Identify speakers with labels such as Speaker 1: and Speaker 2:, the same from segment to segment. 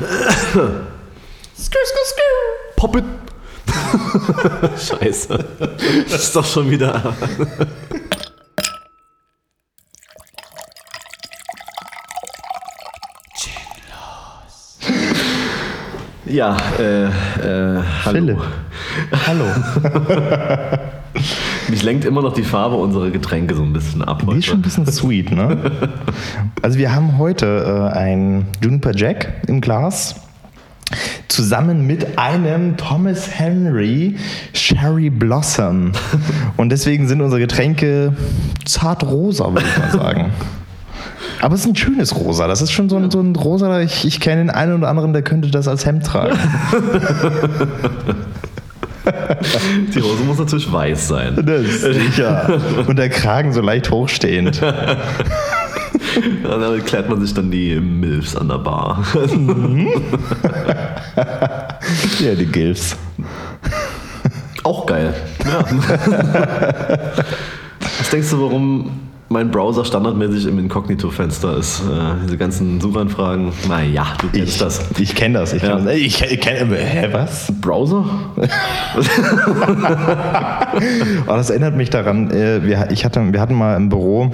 Speaker 1: skr, skr, skr. Pop it. Scheiße. Das ist doch schon wieder. Ja, äh, äh, hallo.
Speaker 2: Philipp. Hallo.
Speaker 1: Mich lenkt immer noch die Farbe unserer Getränke so ein bisschen ab.
Speaker 2: Die ist schon ein bisschen sweet, ne? Also wir haben heute äh, ein Juniper Jack im Glas. Zusammen mit einem Thomas Henry Sherry Blossom. Und deswegen sind unsere Getränke zart rosa, würde ich mal sagen. Aber es ist ein schönes Rosa. Das ist schon so ein, so ein Rosa. Ich, ich kenne den einen oder anderen, der könnte das als Hemd tragen.
Speaker 1: Die Rose muss natürlich weiß sein.
Speaker 2: Das ist sicher. Und der Kragen so leicht hochstehend.
Speaker 1: Ja, damit klärt man sich dann die Milfs an der Bar.
Speaker 2: Ja, die Gilfs.
Speaker 1: Auch geil. Ja. Was denkst du, warum mein Browser standardmäßig im Inkognito-Fenster ist? Äh, diese ganzen Suchanfragen. Naja, du kennst
Speaker 2: Ich,
Speaker 1: das.
Speaker 2: ich kenne das. Ich
Speaker 1: Ja.
Speaker 2: kenn das. Ich, ich kenne. Hä, was?
Speaker 1: Browser?
Speaker 2: Oh, das erinnert mich daran, äh, wir, ich hatte, wir hatten mal im Büro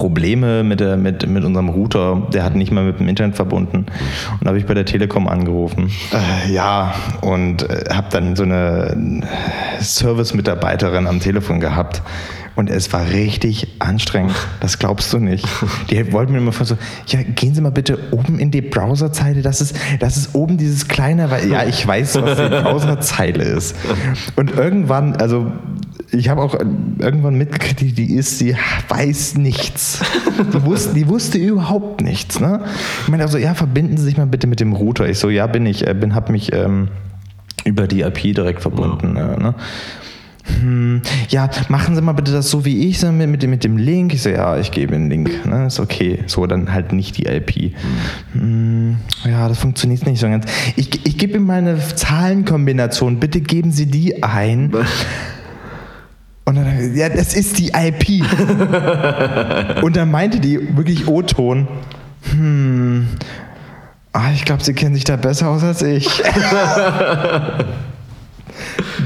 Speaker 2: Probleme mit, der, mit, mit unserem Router. Der hat nicht mehr mit dem Internet verbunden. Und da habe ich bei der Telekom angerufen. Äh, ja, und äh, habe dann so eine Service-Mitarbeiterin am Telefon gehabt. Und es war richtig anstrengend. Das glaubst du nicht. Die wollten mir immer so, ja, gehen Sie mal bitte oben in die Browserzeile. Das ist, das ist oben dieses kleine, weil ja, ich weiß, was die Browserzeile ist. Und irgendwann, also ich habe auch irgendwann mitgekriegt, die, ist, die weiß nichts. Die wusste, die wusste überhaupt nichts. Ne? Ich meine also, ja, verbinden Sie sich mal bitte mit dem Router. Ich so, ja, bin ich, äh, bin, habe mich ähm, über die IP direkt verbunden. Äh, ne? Hm, ja, machen Sie mal bitte das so wie ich, so mit, mit, dem- mit dem Link. Ich so, ja, ich gebe den Link. Ne? Ist okay. So, dann halt nicht die IP. Hm, ja, das funktioniert nicht so ganz. Ich, ich gebe Ihnen mal eine Zahlenkombination. Bitte geben Sie die ein. Und dann, ja, das ist die IP. Und dann meinte die wirklich O-Ton, hm, ah, ich glaube, sie kennen sich da besser aus als ich.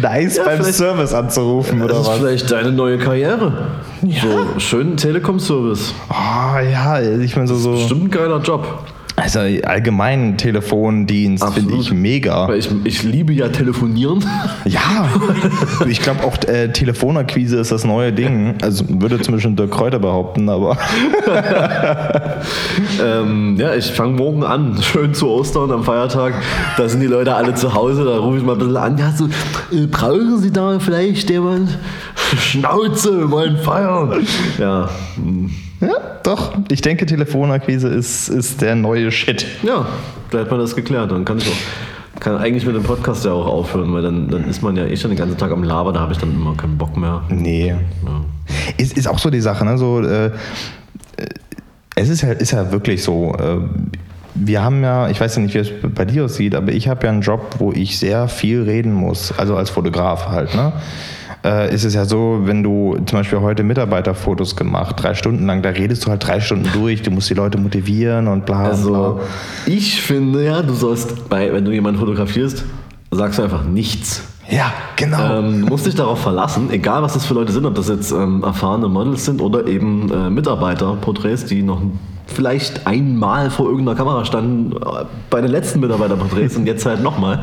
Speaker 2: nice beim
Speaker 1: vielleicht-
Speaker 2: Service anzurufen, oder
Speaker 1: Das ist
Speaker 2: was?
Speaker 1: vielleicht deine neue Karriere. So, schönen Telekom-Service.
Speaker 2: Ah, ja, ich meine so, so.
Speaker 1: Bestimmt ein geiler Job.
Speaker 2: Also allgemein Telefondienst finde ich mega.
Speaker 1: Ich, ich liebe ja telefonieren.
Speaker 2: Ja, ich glaube auch äh, Telefonakquise ist das neue Ding. Also würde zumindest Dirk Kräuter behaupten, aber
Speaker 1: ähm, ja, ich fange morgen an, schön zu Ostern am Feiertag. Da sind die Leute alle zu Hause, da rufe ich mal ein bisschen an. Ja, so, äh, brauchen Sie da vielleicht jemand? Schnauze, wir wollen feiern. Ja, hm.
Speaker 2: Ja, doch. Ich denke, Telefonakquise ist, ist der neue Shit.
Speaker 1: ja, da hat man das geklärt. Dann kann ich auch, kann eigentlich mit dem Podcast ja auch aufhören, weil dann, dann ist man ja eh schon den ganzen Tag am Laber, da habe ich dann immer keinen Bock mehr.
Speaker 2: Nee.
Speaker 1: Ja.
Speaker 2: Ist, ist auch so die Sache, ne? So, äh, äh, es ist ja, ist ja wirklich so. Äh, wir haben ja, ich weiß ja nicht, wie es bei dir aussieht, aber ich habe ja einen Job, wo ich sehr viel reden muss, also als Fotograf halt. Ne? Äh, ist es ja so, wenn du zum Beispiel heute Mitarbeiterfotos gemacht, drei Stunden lang, da redest du halt drei Stunden durch, du musst die Leute motivieren und bla
Speaker 1: Also,
Speaker 2: bla.
Speaker 1: ich finde ja, du sollst, bei, wenn du jemanden fotografierst, sagst du einfach nichts.
Speaker 2: Ja, genau.
Speaker 1: Ähm, du musst dich darauf verlassen, egal was das für Leute sind, ob das jetzt ähm, erfahrene Models sind oder eben äh, Mitarbeiterporträts, die noch vielleicht einmal vor irgendeiner Kamera standen äh, bei den letzten Mitarbeiterporträts und jetzt halt nochmal.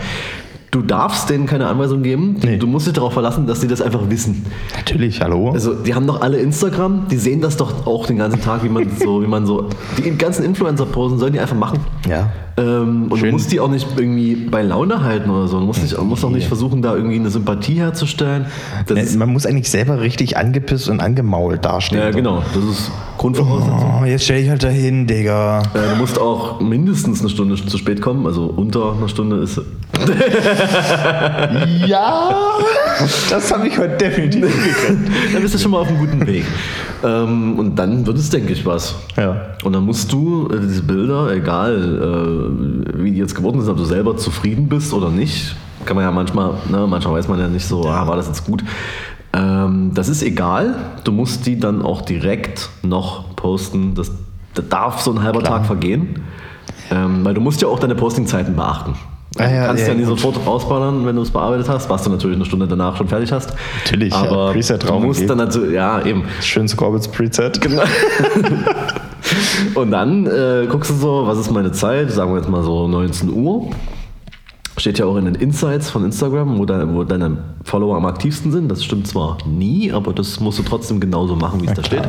Speaker 1: Du darfst denen keine Anweisung geben.
Speaker 2: Nee.
Speaker 1: Du musst dich darauf verlassen, dass die das einfach wissen.
Speaker 2: Natürlich, hallo.
Speaker 1: Also, die haben doch alle Instagram, die sehen das doch auch den ganzen Tag, wie man so, wie man so, die ganzen Influencer posen, sollen die einfach machen.
Speaker 2: ja.
Speaker 1: Ähm, und
Speaker 2: Schön.
Speaker 1: du musst die auch nicht irgendwie bei Laune halten oder so. Du musst, nicht, musst auch nicht versuchen, da irgendwie eine Sympathie herzustellen.
Speaker 2: Ne,
Speaker 1: ist,
Speaker 2: Man muss eigentlich selber richtig angepisst und angemault dastehen.
Speaker 1: ja, genau. Das ist Grundvoraussetzung.
Speaker 2: Oh, jetzt stell dich halt dahin, Digga.
Speaker 1: Äh, du musst auch mindestens eine Stunde zu spät kommen. Also unter einer Stunde ist.
Speaker 2: Ja, das habe ich heute definitiv hingekriegt.
Speaker 1: Dann bist du schon mal auf einem guten Weg. Ähm, und dann wird es, denke ich, was.
Speaker 2: Ja.
Speaker 1: Und dann musst du äh, diese Bilder, egal äh, wie die jetzt geworden sind, ob du selber zufrieden bist oder nicht, kann man ja manchmal, ne, manchmal weiß man ja nicht so, ah, war das jetzt gut. Ähm, das ist egal. Du musst die dann auch direkt noch posten. Das, da darf so ein halber
Speaker 2: Klar.
Speaker 1: Tag vergehen. Ähm, weil du musst ja auch deine Postingzeiten beachten.
Speaker 2: Ah, ja,
Speaker 1: du kannst ja,
Speaker 2: ja,
Speaker 1: nie
Speaker 2: gut.
Speaker 1: sofort rausballern, wenn du es bearbeitet hast, was du natürlich eine Stunde danach schon fertig hast.
Speaker 2: Natürlich, ja,
Speaker 1: aber
Speaker 2: Preset
Speaker 1: du musst dann natürlich, ja eben.
Speaker 2: Schön Scorbits Preset.
Speaker 1: Genau. Und dann äh, guckst du so, was ist meine Zeit? Sagen wir jetzt mal so 19 Uhr. Steht ja auch in den Insights von Instagram, wo, deine, wo deine Follower am aktivsten sind. Das stimmt zwar nie, aber das musst du trotzdem genauso machen, wie es da steht.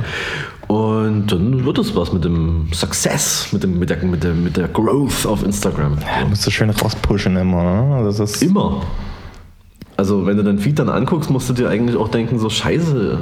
Speaker 1: Und dann wird es was mit dem Success, mit, dem, mit, der, mit, der, mit der Growth auf Instagram.
Speaker 2: Ja, musst du schön rauspushen immer. Ne? Das ist
Speaker 1: Immer. Also, wenn du deinen Feed dann anguckst, musst du dir eigentlich auch denken, so scheiße,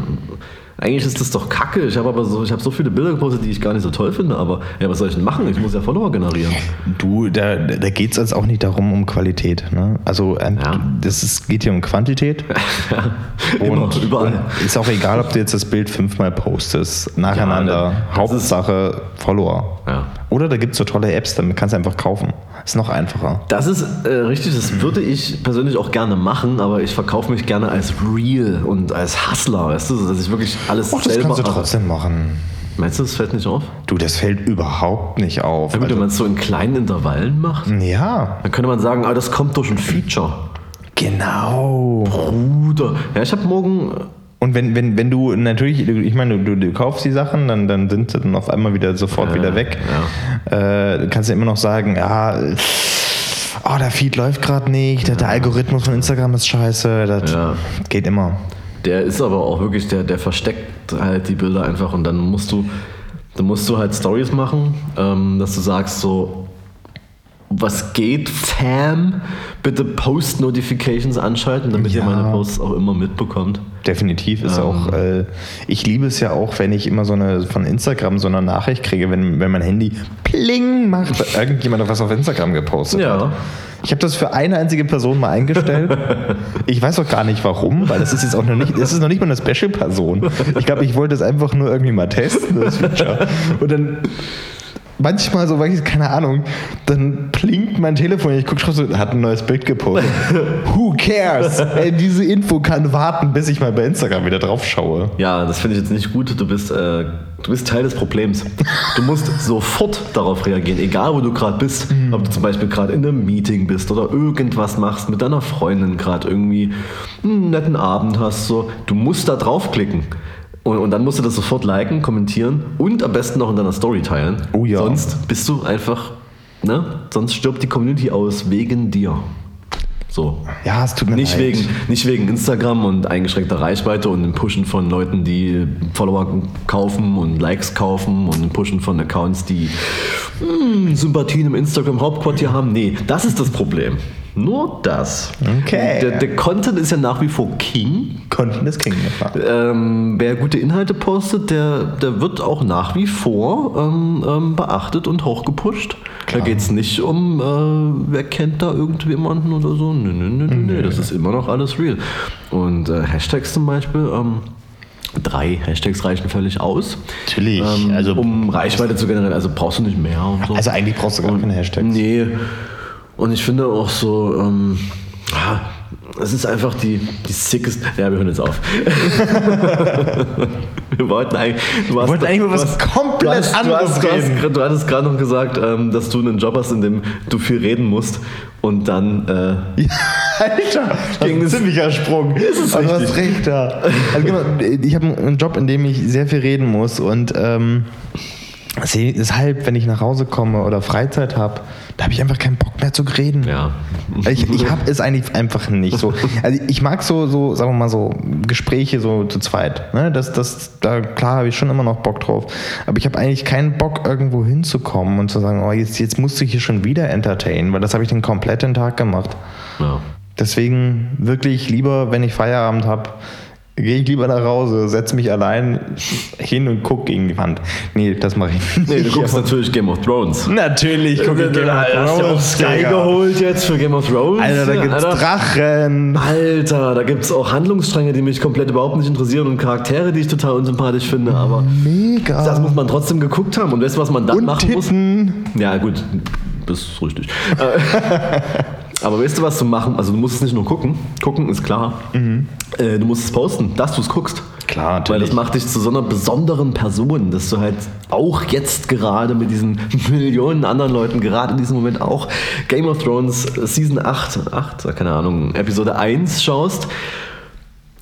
Speaker 1: eigentlich ist das doch kacke. Ich habe aber so, ich habe so viele Bilder gepostet, die ich gar nicht so toll finde, aber ja, was soll ich denn machen? Ich muss ja Follower generieren.
Speaker 2: Du, da, da geht es jetzt auch nicht darum um Qualität. Ne? Also ähm,
Speaker 1: Ja.
Speaker 2: das ist, geht hier um Quantität.
Speaker 1: Immer,
Speaker 2: Und,
Speaker 1: überall.
Speaker 2: und ist auch egal, ob du jetzt das Bild fünfmal postest, nacheinander.
Speaker 1: Ja,
Speaker 2: Hauptsache Follower.
Speaker 1: Ja.
Speaker 2: Oder da gibt es so tolle Apps, damit kannst du einfach kaufen. Ist noch einfacher.
Speaker 1: Das ist äh, richtig, das würde ich persönlich auch gerne machen, aber ich verkaufe mich gerne als Real und als Hustler, weißt du, dass ich wirklich alles
Speaker 2: Och, das
Speaker 1: selber
Speaker 2: kannst du trotzdem machen.
Speaker 1: Meinst du, das fällt nicht auf?
Speaker 2: Du, das fällt überhaupt nicht auf.
Speaker 1: Ja, gut,
Speaker 2: Also,
Speaker 1: wenn man es so in kleinen Intervallen macht,
Speaker 2: ja,
Speaker 1: dann könnte man sagen, ah, das kommt durch ein Feature.
Speaker 2: genau.
Speaker 1: Bruder. Ja, ich habe morgen
Speaker 2: Und wenn, wenn, wenn du natürlich, ich meine, du, du kaufst die Sachen, dann, dann sind sie dann auf einmal wieder sofort
Speaker 1: Ja,
Speaker 2: wieder weg. Äh, du kannst ja immer noch sagen, ja, oh, der Feed läuft gerade nicht, der, der Algorithmus von Instagram ist scheiße, das
Speaker 1: Ja.
Speaker 2: geht immer.
Speaker 1: Der ist aber auch wirklich, der, der versteckt halt die Bilder einfach und dann musst du, dann musst du halt Stories machen, ähm, dass du sagst so, was geht, Fam? Bitte Post-Notifications anschalten, damit ihr
Speaker 2: Ja.
Speaker 1: meine Posts auch immer mitbekommt.
Speaker 2: Definitiv ist
Speaker 1: Ähm.
Speaker 2: auch, äh, ich liebe es ja auch, wenn ich immer so eine von Instagram so eine Nachricht kriege, wenn, wenn mein Handy pling macht, weil irgendjemand was auf Instagram gepostet
Speaker 1: Ja.
Speaker 2: hat. Ich habe das für eine einzige Person mal eingestellt. Ich weiß auch gar nicht warum, weil das ist jetzt auch noch nicht, das ist noch nicht mal eine Special-Person. Ich glaube, ich wollte es einfach nur irgendwie mal testen, das Feature. Und dann manchmal so, weil ich keine Ahnung, dann blinkt mein Telefon, ich gucke schon so, hat ein neues Bild gepostet. Who cares? Ey, diese Info kann warten, bis ich mal bei Instagram wieder drauf schaue.
Speaker 1: Ja, das finde ich jetzt nicht gut. Du bist, äh, du bist Teil des Problems. Du musst sofort darauf reagieren, egal wo du gerade bist. Ob du zum Beispiel gerade in einem Meeting bist oder irgendwas machst, mit deiner Freundin gerade irgendwie einen netten Abend hast. So. Du musst da draufklicken. Und, und dann musst du das sofort liken, kommentieren und am besten noch in deiner Story teilen.
Speaker 2: Oh ja.
Speaker 1: Sonst bist du einfach, ne? Sonst stirbt die Community aus wegen dir. So.
Speaker 2: Ja, es tut mir
Speaker 1: Nicht
Speaker 2: leid.
Speaker 1: wegen, nicht wegen Instagram und eingeschränkter Reichweite und dem Pushen von Leuten, die Follower kaufen und Likes kaufen und dem Pushen von Accounts, die hm, Sympathien im Instagram-Hauptquartier haben. Nee, das ist das Problem. Nur das.
Speaker 2: Okay.
Speaker 1: Der, der Content ist ja nach wie vor King.
Speaker 2: Content is King.
Speaker 1: Ähm, wer gute Inhalte postet, der, der wird auch nach wie vor ähm, ähm, beachtet und hochgepusht. Da geht es nicht um, äh, wer kennt da irgendjemanden oder so. Nö, nö, nö, nö, nö. Das ist immer noch alles real. Und äh, Hashtags zum Beispiel, ähm, drei Hashtags reichen völlig aus.
Speaker 2: Natürlich,
Speaker 1: Ähm,
Speaker 2: also-
Speaker 1: um Reichweite zu generieren. Also brauchst du nicht mehr und so.
Speaker 2: Also eigentlich brauchst du gar keine Hashtags.
Speaker 1: Nee. Und ich finde auch so, ähm, es ist einfach die, die sickest. Ja, wir hören jetzt auf. wir wollten eigentlich. Du warst-
Speaker 2: wollten eigentlich was
Speaker 1: hast-
Speaker 2: komplett
Speaker 1: hast,
Speaker 2: anderes
Speaker 1: du hast,
Speaker 2: reden.
Speaker 1: Du hattest gerade noch gesagt, ähm, dass du einen Job hast, in dem du viel reden musst. Und dann. Äh,
Speaker 2: Alter, das
Speaker 1: Ging
Speaker 2: ist ein ziemlicher Sprung.
Speaker 1: Ist es
Speaker 2: Aber du hast
Speaker 1: richtig?
Speaker 2: recht da. Also, genau, ich habe einen Job, in dem ich sehr viel reden muss und ähm, deshalb, wenn ich nach Hause komme oder Freizeit habe, da habe ich einfach keinen Bock mehr zu reden.
Speaker 1: ja.
Speaker 2: Ich, ich habe es eigentlich einfach nicht so. Also ich mag so, so, sagen wir mal so, Gespräche so zu zweit. Ne? Das, das, da klar habe ich schon immer noch Bock drauf. Aber ich habe eigentlich keinen Bock, irgendwo hinzukommen und zu sagen, oh, jetzt, jetzt musst du hier schon wieder entertainen, weil das habe ich den kompletten Tag gemacht.
Speaker 1: ja.
Speaker 2: Deswegen wirklich lieber, wenn ich Feierabend habe, gehe ich lieber nach Hause, setze mich allein hin und gucke gegen die Wand. Nee, das mache ich nicht.
Speaker 1: Nee, du guckst natürlich Game of Thrones.
Speaker 2: Natürlich gucke ich Game of
Speaker 1: Hast du auch
Speaker 2: Thrones.
Speaker 1: Sky
Speaker 2: Digga.
Speaker 1: geholt jetzt für Game of Thrones?
Speaker 2: Alter, da gibt's
Speaker 1: Alter.
Speaker 2: Drachen.
Speaker 1: Alter, da gibt es auch Handlungsstränge, die mich komplett überhaupt nicht interessieren und Charaktere, die ich total unsympathisch finde, aber
Speaker 2: Mega.
Speaker 1: das muss man trotzdem geguckt haben. Und weißt du, was man dann
Speaker 2: und
Speaker 1: machen muss?
Speaker 2: Titten.
Speaker 1: Ja, gut, das ist richtig. Äh, aber weißt du, was zu machen? Also, du musst es nicht nur gucken. Gucken ist klar.
Speaker 2: Mhm.
Speaker 1: Äh, du musst es posten, dass du es guckst.
Speaker 2: Klar,
Speaker 1: Weil
Speaker 2: natürlich.
Speaker 1: das macht dich zu so einer besonderen Person, dass du halt auch jetzt gerade mit diesen Millionen anderen Leuten, gerade in diesem Moment auch Game of Thrones Season 8, 8, keine Ahnung, Episode 1 schaust.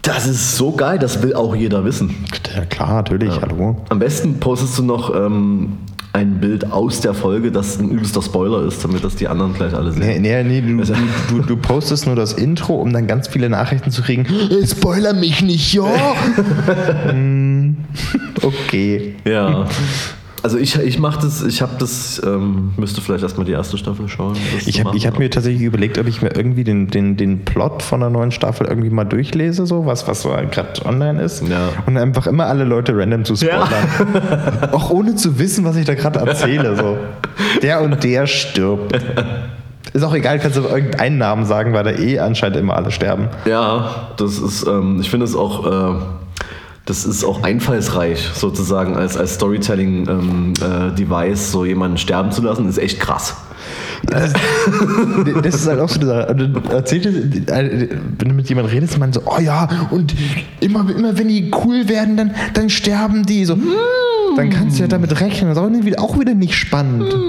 Speaker 1: Das ist so geil, das will auch jeder wissen.
Speaker 2: Ja, klar, natürlich, hallo.
Speaker 1: Am besten postest du noch ähm, ein Bild aus der Folge, das ein übelster Spoiler ist, damit das die anderen gleich alle sehen.
Speaker 2: Nee, nee, nee du, du, du, du postest nur das Intro, um dann ganz viele Nachrichten zu kriegen. Spoiler mich nicht, ja! Hm, okay.
Speaker 1: Ja. Also ich, ich mache das, ich habe das, ähm, müsste vielleicht erstmal die erste Staffel schauen.
Speaker 2: Ich habe hab mir tatsächlich überlegt, ob ich mir irgendwie den, den, den Plot von der neuen Staffel irgendwie mal durchlese, so was, was so gerade online ist.
Speaker 1: Ja.
Speaker 2: Und einfach immer alle Leute random zu spoilern. Auch ohne zu wissen, was ich da gerade erzähle. So. Der und der stirbt. Ist auch egal, kannst du irgendeinen Namen sagen, weil da eh anscheinend immer alle sterben.
Speaker 1: Ja, das ist, ähm, ich finde es auch, äh, das ist auch einfallsreich, sozusagen als, als Storytelling-Device, so jemanden sterben zu lassen, ist echt krass.
Speaker 2: Das, das ist halt auch so eine Sache. Erzählt es- äh, wenn du mit jemandem redest, man so, oh ja, und immer, immer wenn die cool werden, dann, dann sterben die. So, dann kannst du ja damit rechnen. Das ist auch wieder, auch wieder nicht spannend.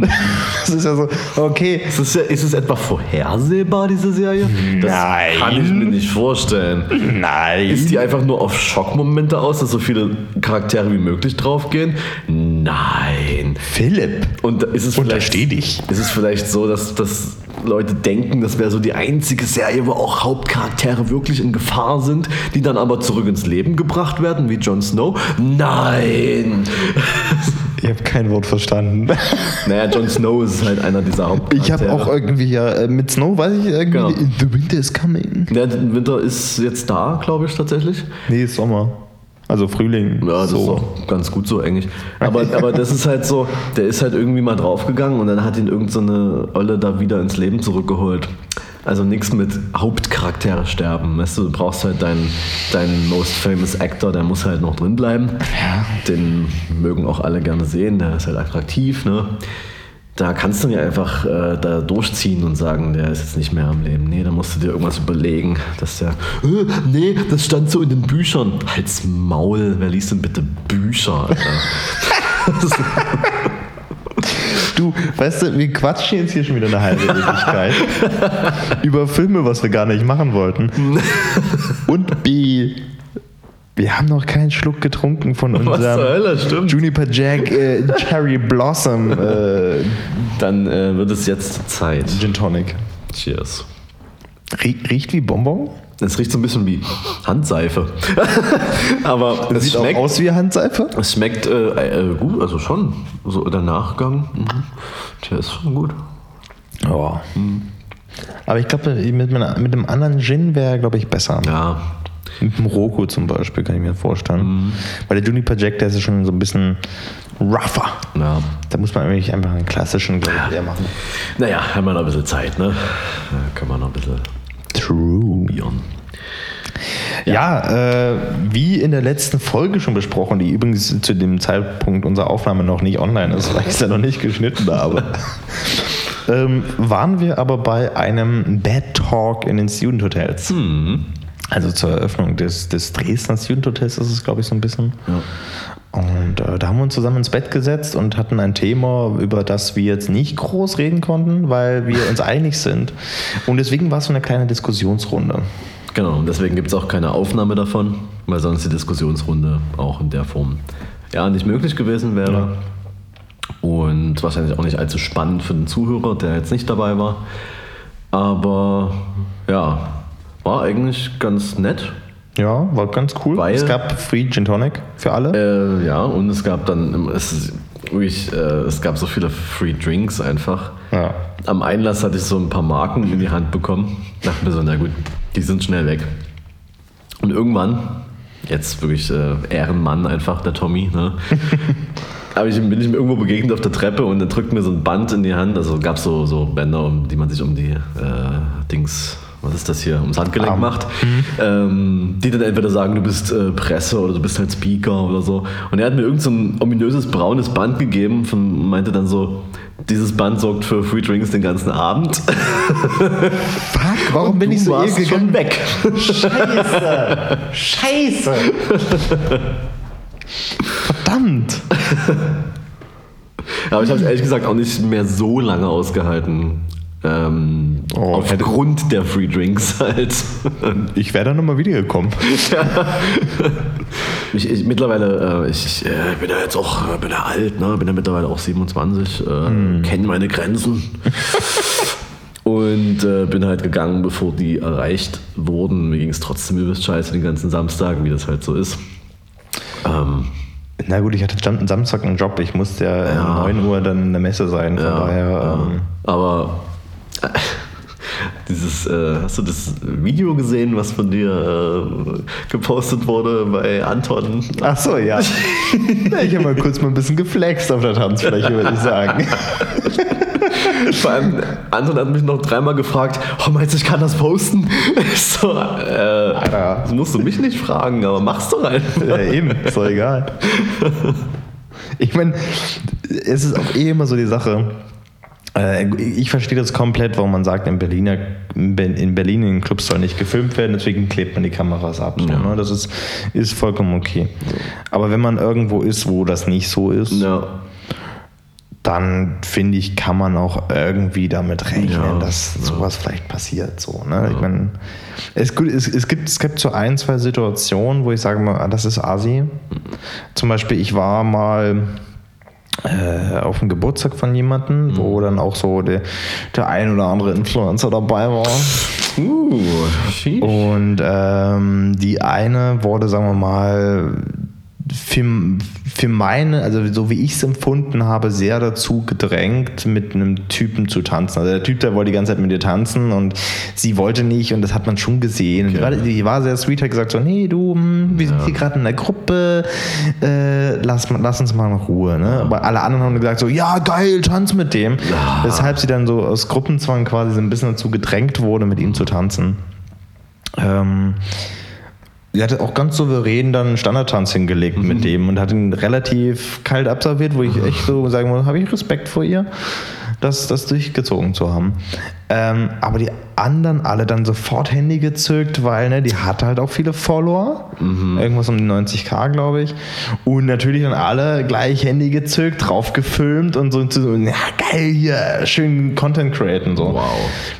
Speaker 2: Das ist ja so, okay.
Speaker 1: Ist es, ja, ist es etwa vorhersehbar, diese Serie? Das
Speaker 2: Nein.
Speaker 1: kann ich mir nicht vorstellen.
Speaker 2: Nein.
Speaker 1: Ist die einfach nur auf Schockmomente aus, dass so viele Charaktere wie möglich draufgehen? Nein.
Speaker 2: Philipp,
Speaker 1: Und ist es vielleicht,
Speaker 2: untersteh dich.
Speaker 1: ist es vielleicht so, dass, dass Leute denken, das wäre so die einzige Serie, wo auch Hauptcharaktere wirklich in Gefahr sind, die dann aber zurück ins Leben gebracht werden, wie Jon Snow? Nein!
Speaker 2: Ich habe kein Wort verstanden.
Speaker 1: Naja, Jon Snow ist halt einer dieser
Speaker 2: Ich
Speaker 1: Hauptcharaktere.
Speaker 2: habe auch irgendwie ja äh, mit Snow, weiß ich irgendwie,
Speaker 1: Genau.
Speaker 2: The Winter is coming.
Speaker 1: Der Winter ist jetzt da, glaube ich, tatsächlich.
Speaker 2: Nee, ist Sommer. Also Frühling.
Speaker 1: Ja, das ist
Speaker 2: so.
Speaker 1: auch ganz gut so eigentlich. Aber, aber das ist halt so, der ist halt irgendwie mal draufgegangen und dann hat ihn irgend so eine Olle da wieder ins Leben zurückgeholt. Also nichts mit Hauptcharaktere sterben. Weißt du, du brauchst halt deinen, deinen most famous Actor, der muss halt noch drin bleiben. Den mögen auch alle gerne sehen, der ist halt attraktiv, ne? Da kannst du ja einfach äh, da durchziehen und sagen, der ist jetzt nicht mehr am Leben. Nee, da musst du dir irgendwas überlegen, dass der. Äh, nee, das stand so in den Büchern. Halt's Maul, wer liest denn bitte Bücher, Alter?
Speaker 2: Du, weißt du, wir quatschen jetzt hier schon wieder eine halbe Ewigkeit über Filme, was wir gar nicht machen wollten. Und B, wir haben noch keinen Schluck getrunken von unserem
Speaker 1: Hölle.
Speaker 2: Juniper Jack äh, Cherry Blossom äh,
Speaker 1: Dann äh, wird es jetzt Zeit.
Speaker 2: Gin Tonic.
Speaker 1: Cheers.
Speaker 2: Rie riecht wie Bonbon?
Speaker 1: Es riecht so ein bisschen wie Handseife. Aber es
Speaker 2: Sieht auch
Speaker 1: schmeckt,
Speaker 2: aus wie Handseife?
Speaker 1: es schmeckt äh, äh, gut, also schon. So der Nachgang. Mhm. Der ist schon gut.
Speaker 2: Ja. Aber ich glaube, mit, mit einem anderen Gin wäre, glaube ich, besser.
Speaker 1: Ja,
Speaker 2: Mit dem Roko zum Beispiel, kann ich mir vorstellen. Weil der Juniper Jack, der ist ja schon so ein bisschen rougher.
Speaker 1: ja.
Speaker 2: Da muss man eigentlich einfach einen klassischen, glaube ich, eher machen.
Speaker 1: Naja, haben wir noch ein bisschen Zeit, ne? Da können wir noch ein bisschen
Speaker 2: True.
Speaker 1: bieren.
Speaker 2: Ja, äh, wie in der letzten Folge schon besprochen, die übrigens zu dem Zeitpunkt unserer Aufnahme noch nicht online ist, weil ich es ja noch nicht geschnitten habe, ähm, waren wir aber bei einem Bad Talk in den Student Hotels. Also zur Eröffnung des, des Dresdner Student Hotels ist es, glaube ich, so ein bisschen. Und äh, da haben wir uns zusammen ins Bett gesetzt und hatten ein Thema, über das wir jetzt nicht groß reden konnten, weil wir uns einig sind. Und deswegen war es so eine kleine Diskussionsrunde.
Speaker 1: Genau, und deswegen gibt es auch keine Aufnahme davon, weil sonst die Diskussionsrunde auch in der Form ja nicht möglich gewesen wäre. Und wahrscheinlich auch nicht allzu spannend für den Zuhörer, der jetzt nicht dabei war. Aber ja, war eigentlich ganz nett.
Speaker 2: Ja, war ganz cool.
Speaker 1: Weil-
Speaker 2: es gab Free Gin Tonic für alle.
Speaker 1: Äh, ja, und es gab dann, es, wirklich, äh, es gab so viele Free Drinks einfach.
Speaker 2: Ja.
Speaker 1: Am Einlass hatte ich so ein paar Marken in die Hand bekommen. Dachte mir so, na gut, die sind schnell weg. Und irgendwann, jetzt wirklich äh, Ehrenmann einfach, der Tommy, ne? Aber ich, bin ich ihm irgendwo begegnet auf der Treppe und er drückt mir so ein Band in die Hand. Also gab es so, so Bänder, um die man sich um die äh, Dings, was ist das hier, ums Handgelenk
Speaker 2: Arm.
Speaker 1: macht. Ähm, die dann entweder sagen, du bist äh, Presse oder du bist halt Speaker oder so. Und er hat mir irgend so ein ominöses braunes Band gegeben und meinte dann so, Dieses Band sorgt für Free Drinks den ganzen Abend.
Speaker 2: Fuck, warum bin ich so
Speaker 1: warst
Speaker 2: gegangen?
Speaker 1: schon weg.
Speaker 2: Scheiße! Scheiße! Verdammt!
Speaker 1: Aber ich habe es ehrlich gesagt auch nicht mehr so lange ausgehalten. Ähm,
Speaker 2: Oh, hätte-
Speaker 1: aufgrund der Free Drinks halt.
Speaker 2: Ich wäre da nochmal wiedergekommen.
Speaker 1: Ich, ich, mittlerweile, äh, ich, ich äh, bin ja jetzt auch äh, bin ja alt, ne? bin ja mittlerweile auch 27, äh, kenne meine Grenzen. Und äh, bin halt gegangen, bevor die erreicht wurden. Mir ging es trotzdem übelst scheiße den ganzen Samstagen, wie das halt so ist. Ähm,
Speaker 2: Na gut, ich hatte Sam- Samstag einen Job. Ich musste ja,
Speaker 1: Ja.
Speaker 2: um 9 Uhr dann in der Messe sein. Von
Speaker 1: ja,
Speaker 2: daher.
Speaker 1: ja.
Speaker 2: Ähm,
Speaker 1: Aber dieses, äh, hast du das Video gesehen, was von dir äh, gepostet wurde bei Anton?
Speaker 2: Ach so, ja. ja ich habe mal kurz mal ein bisschen geflext auf der Tanzfläche, würde ich sagen.
Speaker 1: Vor allem, Anton hat mich noch dreimal gefragt, oh meinst du, ich kann das posten? Ich so, äh, das musst du mich nicht fragen, aber mach's doch einfach.
Speaker 2: Ja, eben, ist doch egal. Ich meine, es ist auch eh immer so die Sache. Äh, Ich verstehe das komplett, warum man sagt, in, Berliner, in Ber- in Berlin in Clubs soll nicht gefilmt werden, deswegen klebt man die Kameras ab. So, ne? Das ist, ist vollkommen okay. Aber wenn man irgendwo ist, wo das nicht so ist,
Speaker 1: Ja,
Speaker 2: dann finde ich, kann man auch irgendwie damit rechnen,
Speaker 1: Ja,
Speaker 2: dass sowas vielleicht passiert. So, ne? Ich meine, es, es, es, gibt, es gibt so ein, zwei Situationen, wo ich sage mal, ah, das ist Asi. Zum Beispiel, ich war mal äh, auf dem Geburtstag von jemandem, wo dann auch so der, der ein oder andere Influencer dabei war.
Speaker 1: uh, sheesh.
Speaker 2: Und ähm, die eine wurde, sagen wir mal, für, für meine, also so wie ich es empfunden habe, sehr dazu gedrängt, mit einem Typen zu tanzen. Also der Typ, der wollte die ganze Zeit mit ihr tanzen und sie wollte nicht und das hat man schon gesehen. Und Die, war, die war sehr sweet, hat gesagt so, nee, du, hm, wir sind hier gerade in der Gruppe, äh, lass, lass uns mal in Ruhe. Ne? Aber alle anderen haben gesagt so, ja, geil, tanz mit dem. Weshalb sie dann so aus Gruppenzwang quasi so ein bisschen dazu gedrängt wurde, mit ihm zu tanzen. Ähm, sie hatte auch ganz souverän dann einen Standardtanz hingelegt mit dem und hat ihn relativ kalt absolviert, wo ich echt so sagen muss, habe ich Respekt vor ihr, das, das durchgezogen zu haben. Ähm, aber die anderen alle dann sofort Handy gezückt, weil ne, die hat halt auch viele Follower. Irgendwas um die 90k, glaube ich. Und natürlich dann alle gleich Handy gezückt, drauf gefilmt und so, so ja geil, hier, schön Content createn. So.
Speaker 1: Wow.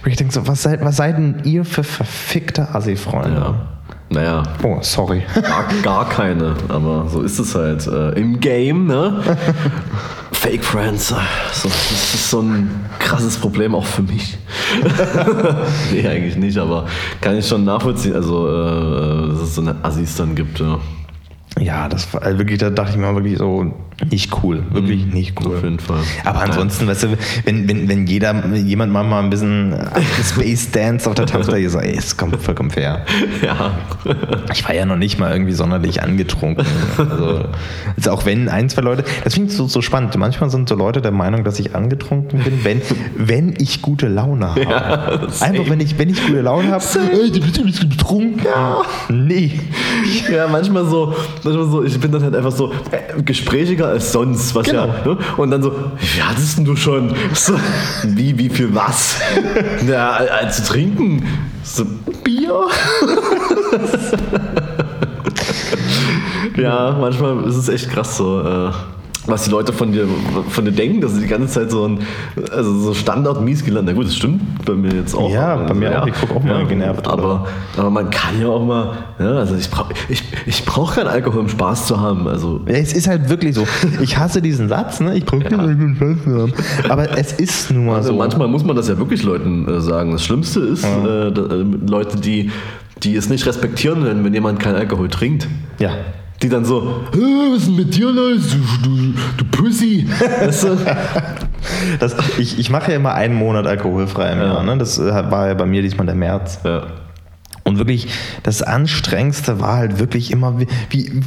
Speaker 2: Wo ich denke so, was seid, was seid denn ihr für verfickte Assi-Freunde?
Speaker 1: Ja. Naja,
Speaker 2: Oh, sorry.
Speaker 1: gar, gar keine, aber so ist es halt äh, im Game, ne? Fake Friends, so, das ist so ein krasses Problem auch für mich. nee, eigentlich nicht, aber kann ich schon nachvollziehen, also äh, dass es so eine Assis dann gibt, ja.
Speaker 2: Ja, das war also wirklich, da dachte ich mir wirklich so, nicht cool. Wirklich nicht cool.
Speaker 1: Auf jeden Fall.
Speaker 2: Aber ansonsten, weißt du, wenn, wenn, wenn jeder, jemand mal, mal ein bisschen Space Dance auf der Tanzfläche so, ey, ist kommt vollkommen fair.
Speaker 1: Ja.
Speaker 2: Ich war ja noch nicht mal irgendwie sonderlich angetrunken. Also, also auch wenn ein, zwei Leute, das finde ich so, so spannend. Manchmal sind so Leute der Meinung, dass ich angetrunken bin, wenn, wenn ich gute Laune habe. Einfach, wenn ich, wenn ich gute Laune habe, ey, du bist ein bisschen betrunken. Nee.
Speaker 1: Ja, manchmal so, manchmal so, ich bin dann halt einfach so äh, als sonst, was
Speaker 2: Genau.
Speaker 1: ja, ne? Und dann so, wie hattest denn du schon? So, wie, wie viel was? Ja, als zu trinken. So, Bier? ja, manchmal ist es echt krass so. Äh, was die Leute von dir, von dir denken, dass sie die ganze Zeit so ein also so Standard mies gelernt. Na gut, das stimmt bei mir jetzt auch.
Speaker 2: Ja,
Speaker 1: Also,
Speaker 2: bei mir auch. Ich guck auch mal genervt,
Speaker 1: Aber, aber man kann ja auch mal, ja, also ich brauche ich, ich brauch keinen Alkohol, um Spaß zu haben. Also
Speaker 2: Ja, Es ist halt wirklich so. Ich hasse diesen Satz, ne? Ich brauche ja. keinen Spaß mehr haben. Aber es ist nun mal
Speaker 1: Also
Speaker 2: so.
Speaker 1: manchmal muss man das ja wirklich Leuten äh, sagen. Das Schlimmste ist äh, äh, Leute, die, die es nicht respektieren, wenn, wenn jemand keinen Alkohol trinkt.
Speaker 2: Ja.
Speaker 1: Die dann so, "Hä, was ist denn mit dir los, du, du, du Pussy? Weißt du?
Speaker 2: Das, ich ich mache ja immer einen Monat alkoholfrei im
Speaker 1: Ja.
Speaker 2: Jahr. Ne? Das äh, war ja bei mir diesmal der März.
Speaker 1: Ja.
Speaker 2: Und wirklich, das Anstrengendste war halt wirklich immer, wie, wie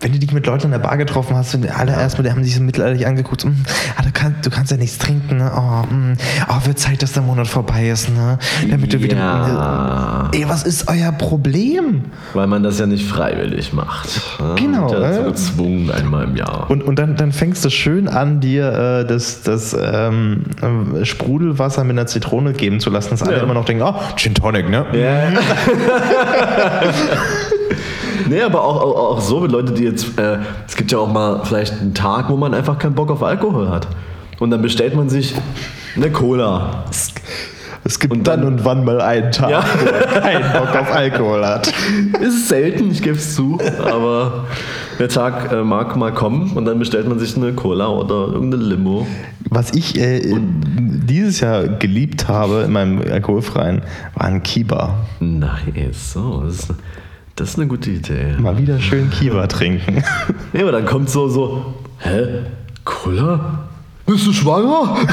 Speaker 2: wenn du dich mit Leuten in der Bar getroffen hast und alle erstmal, die haben sich so mittelalterlich angeguckt, "Hm, ah, du, kannst, du kannst ja nichts trinken, ne? Oh, hm, oh, wird Zeit, dass der Monat vorbei ist, ne? Damit du wieder. Ey, was ist euer Problem?
Speaker 1: Weil man das ja nicht freiwillig macht. ne?
Speaker 2: Genau,
Speaker 1: ja dazu
Speaker 2: äh.
Speaker 1: gezwungen einmal im Jahr.
Speaker 2: Und, und dann, dann fängst du schön an, dir äh, das, das ähm, äh, Sprudelwasser mit einer Zitrone geben zu lassen, dass alle
Speaker 1: Ja.
Speaker 2: immer noch denken, oh, Gin Tonic, ne?
Speaker 1: Ja. nee, aber auch, auch, auch so mit Leuten, die jetzt, äh, es gibt ja auch mal vielleicht einen Tag, wo man einfach keinen Bock auf Alkohol hat. Und dann bestellt man sich eine Cola.
Speaker 2: Es gibt
Speaker 1: Und
Speaker 2: dann,
Speaker 1: dann-
Speaker 2: und wann mal einen Tag,
Speaker 1: Ja.
Speaker 2: wo man keinen Bock auf Alkohol hat.
Speaker 1: Ist selten, ich gebe es zu, aber der Tag äh, mag mal kommen und dann bestellt man sich eine Cola oder irgendeine Limo.
Speaker 2: Was ich äh, dieses Jahr geliebt habe in meinem alkoholfreien, war ein Kiba.
Speaker 1: Nice, so, das ist, das ist eine gute Idee.
Speaker 2: Mal wieder schön Kiba trinken.
Speaker 1: Ja, aber dann kommt so, so, hä, Cola? Bist du schwanger?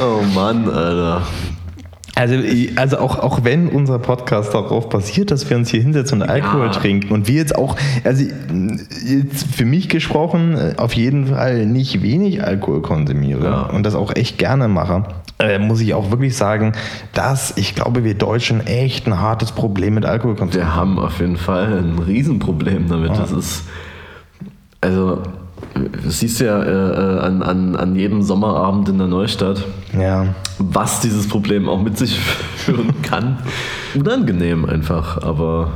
Speaker 1: oh Mann, Alter.
Speaker 2: Also, also auch, auch wenn unser Podcast darauf basiert, dass wir uns hier hinsetzen und Alkohol
Speaker 1: Ja.
Speaker 2: trinken und wir jetzt auch, also jetzt für mich gesprochen, äh, auf jeden Fall nicht wenig Alkohol konsumiere
Speaker 1: Ja.
Speaker 2: und das auch echt gerne mache, äh, muss ich auch wirklich sagen, dass ich glaube, wir Deutschen echt ein hartes Problem mit Alkoholkonsum
Speaker 1: Wir haben auf jeden Fall ein Riesenproblem damit. Das ist, also, das siehst du ja äh, äh, an, an, an jedem Sommerabend in der Neustadt,
Speaker 2: Ja.
Speaker 1: was dieses Problem auch mit sich führen kann. Unangenehm einfach, aber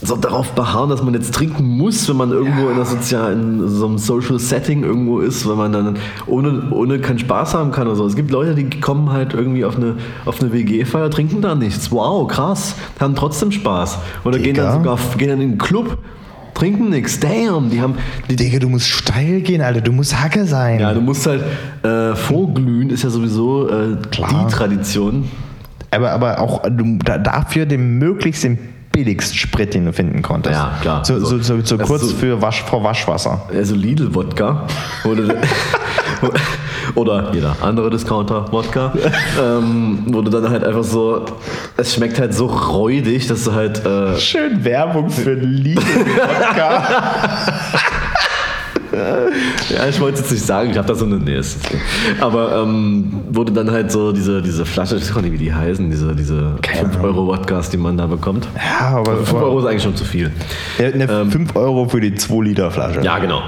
Speaker 1: so darauf beharren, dass man jetzt trinken muss, wenn man irgendwo in, einer sozialen, in so einem Social Setting irgendwo ist, weil man dann ohne, ohne keinen Spaß haben kann oder so. Es gibt Leute, die kommen halt irgendwie auf eine, auf eine WG-Feier, trinken da nichts. Wow, krass, haben trotzdem Spaß. Oder gehen dann
Speaker 2: Digga.
Speaker 1: sogar gehen dann in den Club, trinken nichts. Damn, die haben, die,
Speaker 2: Digga, du musst steil gehen, Alter, du musst Hacke sein.
Speaker 1: ja, du musst halt äh, vorglühen, ist ja sowieso äh,
Speaker 2: Klar.
Speaker 1: die Tradition.
Speaker 2: Aber, aber auch du, da, dafür den möglichst den billigsten Sprit, den du finden konntest.
Speaker 1: Ja, klar.
Speaker 2: So, so, so, so
Speaker 1: Das
Speaker 2: kurz
Speaker 1: ist so-
Speaker 2: für Wasch, vor Waschwasser.
Speaker 1: Also Lidl-Wodka oder, oder jeder andere Discounter-Wodka, ähm, du dann halt einfach so, es schmeckt halt so räudig, dass du halt, äh,
Speaker 2: Schön Werbung für Lidl-Wodka.
Speaker 1: ja, ich wollte jetzt nicht sagen, ich habe da so eine, nee, aber ähm, du dann halt so diese, diese Flasche, ich weiß gar nicht, wie die heißen, diese, diese
Speaker 2: Keine
Speaker 1: 5 Euro Wodkas, die man da bekommt.
Speaker 2: ja, aber
Speaker 1: 5 Euro ist eigentlich schon zu viel.
Speaker 2: Ja, ne, 5 Euro für die 2 Liter Flasche.
Speaker 1: Ja, genau.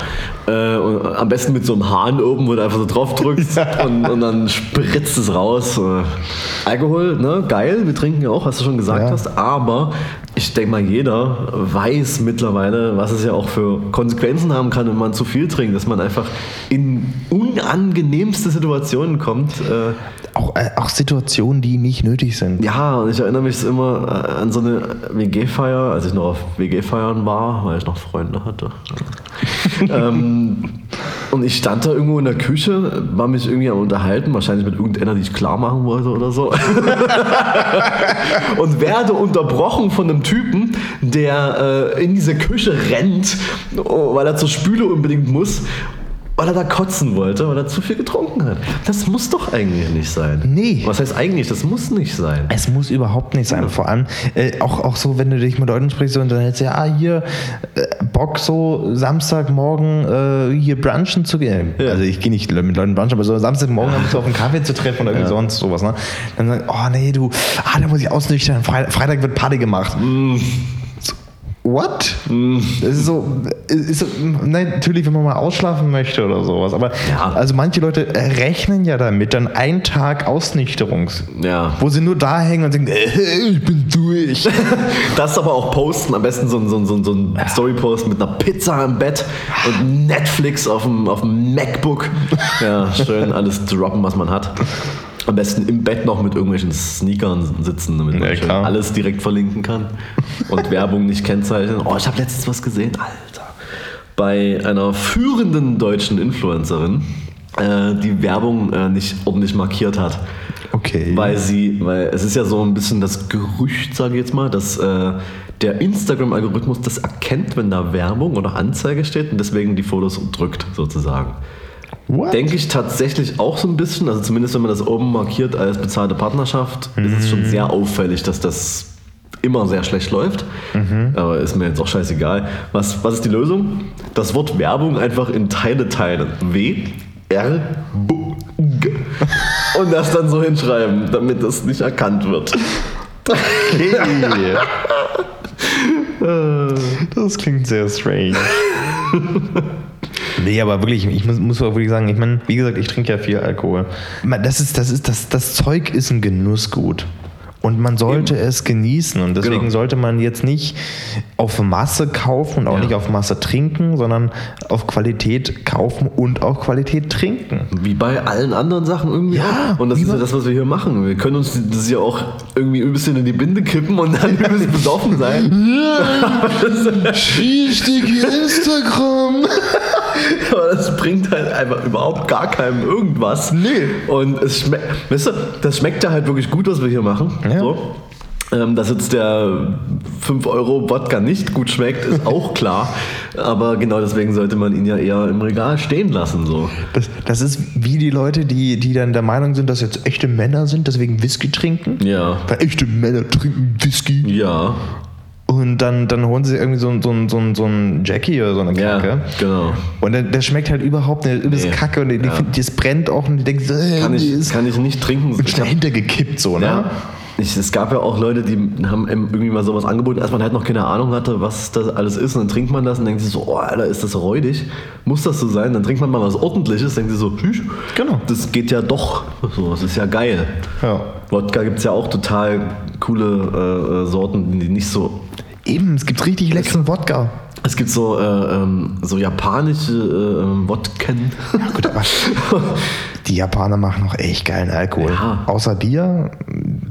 Speaker 1: Äh, und am besten mit so einem Hahn oben, wo du einfach so drauf drückst und, und dann spritzt es raus. Äh, Alkohol, ne, geil, wir trinken ja auch, was du schon gesagt
Speaker 2: Ja.
Speaker 1: hast, aber ich denke mal, jeder weiß mittlerweile, was es ja auch für Konsequenzen haben kann, wenn man zu viel trinkt, dass man einfach in unangenehmste Situationen kommt. Äh,
Speaker 2: Auch, äh, auch Situationen, die nicht nötig sind.
Speaker 1: ja, und ich erinnere mich immer äh, an so eine WG-Feier, als ich noch auf WG-Feiern war, weil ich noch Freunde hatte. ähm, und ich stand da irgendwo in der Küche, war mich irgendwie am Unterhalten, wahrscheinlich mit irgendeiner, die ich klar machen wollte oder so. und werde unterbrochen von einem Typen, der äh, in diese Küche rennt, oh, weil er zur Spüle unbedingt muss. Weil er da kotzen wollte, weil er zu viel getrunken hat. Das muss doch eigentlich nicht sein.
Speaker 2: Nee.
Speaker 1: Was heißt eigentlich? Das muss nicht sein.
Speaker 2: Es muss überhaupt nicht sein. Vor allem äh, auch, auch so, wenn du dich mit Leuten sprichst und dann hältst du ja, ah, hier äh, Bock so Samstagmorgen äh, hier brunchen zu gehen.
Speaker 1: Ja.
Speaker 2: Also ich gehe nicht mit Leuten brunchen, aber so Samstagmorgen so auf einen Kaffee zu treffen oder irgendwie sonst sowas. Ne? Dann sagen, oh nee, du, ah, da muss ich ausnüchtern. Freitag, Freitag wird Party gemacht. So, What? Das ist so, ist so, nein, natürlich, wenn man mal ausschlafen möchte oder sowas. Aber
Speaker 1: Ja.
Speaker 2: also manche Leute rechnen ja damit, dann einen Tag Ausnüchterungs.
Speaker 1: Ja.
Speaker 2: Wo sie nur da hängen und sagen, äh, ich bin durch.
Speaker 1: Das aber auch posten, am besten so ein, so ein, so ein, so ein Story-Post mit einer Pizza im Bett und Netflix auf dem, auf dem MacBook. Ja, schön alles droppen, was man hat. Am besten im Bett noch mit irgendwelchen Sneakern sitzen, damit man
Speaker 2: Ja,
Speaker 1: alles direkt verlinken kann und Werbung nicht kennzeichnen. Oh, ich habe letztens was gesehen, Alter. Bei einer führenden deutschen Influencerin, äh, die Werbung äh, nicht ordentlich markiert hat.
Speaker 2: Okay.
Speaker 1: Weil sie, weil es ist ja so ein bisschen das Gerücht, sage ich jetzt mal, dass äh, der Instagram-Algorithmus das erkennt, wenn da Werbung oder Anzeige steht und deswegen die Fotos drückt, sozusagen.
Speaker 2: What?
Speaker 1: Denke ich tatsächlich auch so ein bisschen. Also zumindest wenn man das oben markiert als bezahlte Partnerschaft, ist es schon sehr auffällig, dass das immer sehr schlecht läuft. Aber ist mir jetzt auch scheißegal. Was, was ist die Lösung? Das Wort Werbung einfach in Teile teilen. W, R, B, G. Und das dann so hinschreiben, damit das nicht erkannt wird.
Speaker 2: Hey. Das klingt sehr strange. Nee, aber wirklich, ich muss, muss auch wirklich sagen, ich meine, wie gesagt, ich trinke ja viel Alkohol. Das, ist, das, ist, das, das Zeug ist ein Genussgut. Und man sollte es genießen. Und deswegen
Speaker 1: Genau.
Speaker 2: sollte man jetzt nicht auf Masse kaufen und auch
Speaker 1: Ja.
Speaker 2: nicht auf Masse trinken, sondern auf Qualität kaufen und auch Qualität trinken.
Speaker 1: Wie bei allen anderen Sachen irgendwie.
Speaker 2: Ja,
Speaker 1: auch. Und das ist ja das, was wir hier machen. Wir können uns das ja auch irgendwie ein bisschen in die Binde kippen und dann ein bisschen besoffen sein.
Speaker 2: Richtig Instagram.
Speaker 1: Aber das bringt halt einfach überhaupt gar keinem irgendwas.
Speaker 2: Nee.
Speaker 1: Und es schmeckt, weißt du, das schmeckt ja halt wirklich gut, was wir hier machen.
Speaker 2: Ja.
Speaker 1: So. Ähm, dass jetzt der 5 Euro Wodka nicht gut schmeckt, ist auch klar. Aber genau deswegen sollte man ihn ja eher im Regal stehen lassen. So.
Speaker 2: Das, das ist wie die Leute, die, die dann der Meinung sind, dass jetzt echte Männer sind, deswegen Whisky trinken.
Speaker 1: Ja.
Speaker 2: Weil echte Männer trinken Whisky.
Speaker 1: Ja.
Speaker 2: Und dann, dann holen sie irgendwie so, ein- so, so, so ein Jackie oder so eine
Speaker 1: Ja,
Speaker 2: Kacke.
Speaker 1: genau.
Speaker 2: Und der, der schmeckt halt überhaupt nicht, übelst
Speaker 1: Nee.
Speaker 2: kacke und die,
Speaker 1: Ja.
Speaker 2: das brennt auch und die denken äh,
Speaker 1: Kann ich, kann ich nicht trinken.
Speaker 2: und
Speaker 1: Ich
Speaker 2: schnell hintergekippt so, ne?
Speaker 1: Ja. Ich, es gab ja auch Leute, die haben irgendwie mal sowas angeboten, als man halt noch keine Ahnung hatte, was das alles ist. Und dann trinkt man das und denkt sich so, oh Alter, ist das räudig? Muss das so sein? Dann trinkt man mal was Ordentliches, denkt sich so, tschüss.
Speaker 2: Genau.
Speaker 1: Das geht ja doch. So, das ist ja geil.
Speaker 2: Ja.
Speaker 1: Wodka gibt es ja auch total coole äh, Sorten, die nicht so.
Speaker 2: Eben, es gibt richtig leckeren Wodka.
Speaker 1: Es gibt so, äh, ähm, so japanische äh, Wodken.
Speaker 2: Gut, aber die Japaner machen noch echt geilen Alkohol.
Speaker 1: Ja.
Speaker 2: Außer Bier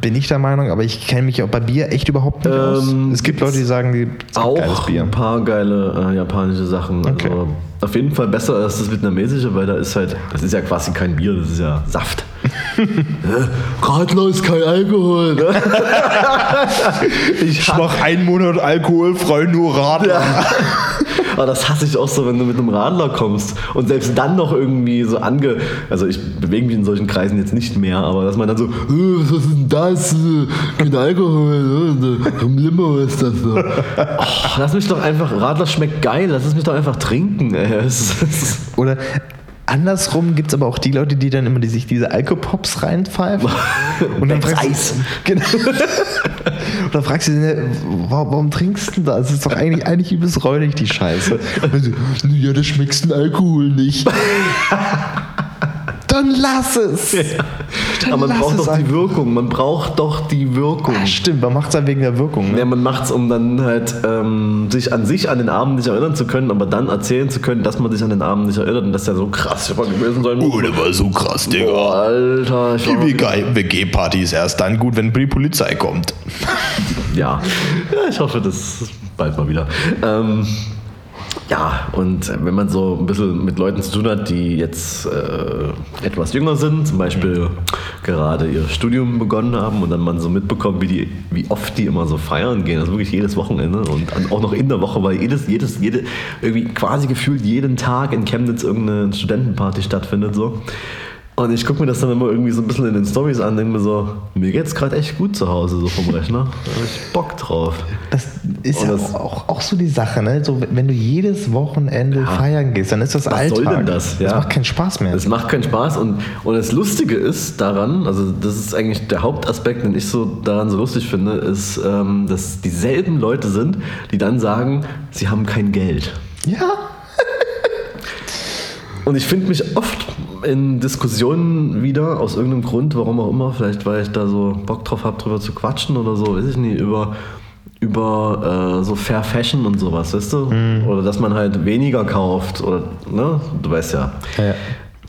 Speaker 2: bin ich der Meinung, aber ich kenne mich auch bei Bier echt überhaupt nicht aus.
Speaker 1: Ähm,
Speaker 2: Es gibt Leute, die sagen, die
Speaker 1: Auch
Speaker 2: Bier.
Speaker 1: ein paar geile äh, japanische Sachen.
Speaker 2: Okay.
Speaker 1: Also auf jeden Fall besser als das vietnamesische, weil da ist halt, das ist ja quasi kein Bier, das ist ja Saft. Äh, Radler ist kein Alkohol. Ne? ich hasse,
Speaker 2: mach einen Monat alkoholfrei nur Radler.
Speaker 1: aber das hasse ich auch so, wenn du mit einem Radler kommst und selbst dann noch irgendwie so ange... Also ich bewege mich in solchen Kreisen jetzt nicht mehr, aber dass man dann so, "Äh, was ist denn das? Äh, Kein Alkohol, ne? im Limo ist das so. Oh, lass mich doch einfach, Radler schmeckt geil, lass es mich doch einfach trinken. Ey.
Speaker 2: Oder andersrum gibt es aber auch die Leute, die dann immer die, sich diese Alkopops reinpfeifen. Und dann fragst,
Speaker 1: Eis.
Speaker 2: Genau. Und dann fragst du sie, warum, warum trinkst du das? Das ist doch eigentlich, eigentlich übelst räudig, die Scheiße. Und sie, ja, da schmeckst du den Alkohol nicht. Dann lass es. Dann
Speaker 1: Aber man
Speaker 2: lass
Speaker 1: braucht
Speaker 2: es
Speaker 1: doch die
Speaker 2: einfach.
Speaker 1: Wirkung. Man braucht doch die Wirkung.
Speaker 2: Ah, Stimmt, man macht es dann wegen der Wirkung. Ne?
Speaker 1: Ja, man macht es, um dann halt ähm, sich an sich an den Abend nicht erinnern zu können, aber dann erzählen zu können, dass man sich an den Abend nicht erinnert und dass der so krass war gewesen sein muss.
Speaker 2: Oh, der war so krass,
Speaker 1: Boah,
Speaker 2: Digga.
Speaker 1: Alter, ich
Speaker 2: Die WG-Party ist erst dann gut, wenn die Polizei kommt.
Speaker 1: Ja. ja, ich hoffe, das ist bald mal wieder. Ähm, ja, und wenn man so ein bisschen mit Leuten zu tun hat, die jetzt äh, etwas jünger sind, zum Beispiel gerade ihr Studium begonnen haben und dann man so mitbekommt, wie, die, wie oft die immer so feiern gehen, also wirklich jedes Wochenende und auch noch in der Woche, weil jedes, jedes, jede, irgendwie quasi gefühlt jeden Tag in Chemnitz irgendeine Studentenparty stattfindet so. Und ich gucke mir das dann immer irgendwie so ein bisschen in den Stories an, denke mir so, mir geht's gerade echt gut zu Hause, so vom Rechner. Da habe ich Bock drauf.
Speaker 2: Das ist ja
Speaker 1: das-
Speaker 2: auch, auch so die Sache, ne? So, wenn du jedes Wochenende feiern gehst, dann ist das
Speaker 1: Was
Speaker 2: Alltag.
Speaker 1: soll denn das?
Speaker 2: Das
Speaker 1: Ja.
Speaker 2: macht keinen Spaß mehr.
Speaker 1: Es macht keinen Spaß und, und das Lustige ist daran, also das ist eigentlich der Hauptaspekt, den ich so daran so lustig finde, ist, ähm, dass dieselben Leute sind, die dann sagen, sie haben kein Geld.
Speaker 2: ja.
Speaker 1: Und ich finde mich oft in Diskussionen wieder, aus irgendeinem Grund, warum auch immer, vielleicht weil ich da so Bock drauf habe, drüber zu quatschen oder so, weiß ich nicht, über, über äh, so Fair Fashion und sowas, weißt du? Oder dass man halt weniger kauft oder, ne? Du weißt ja.
Speaker 2: Ja.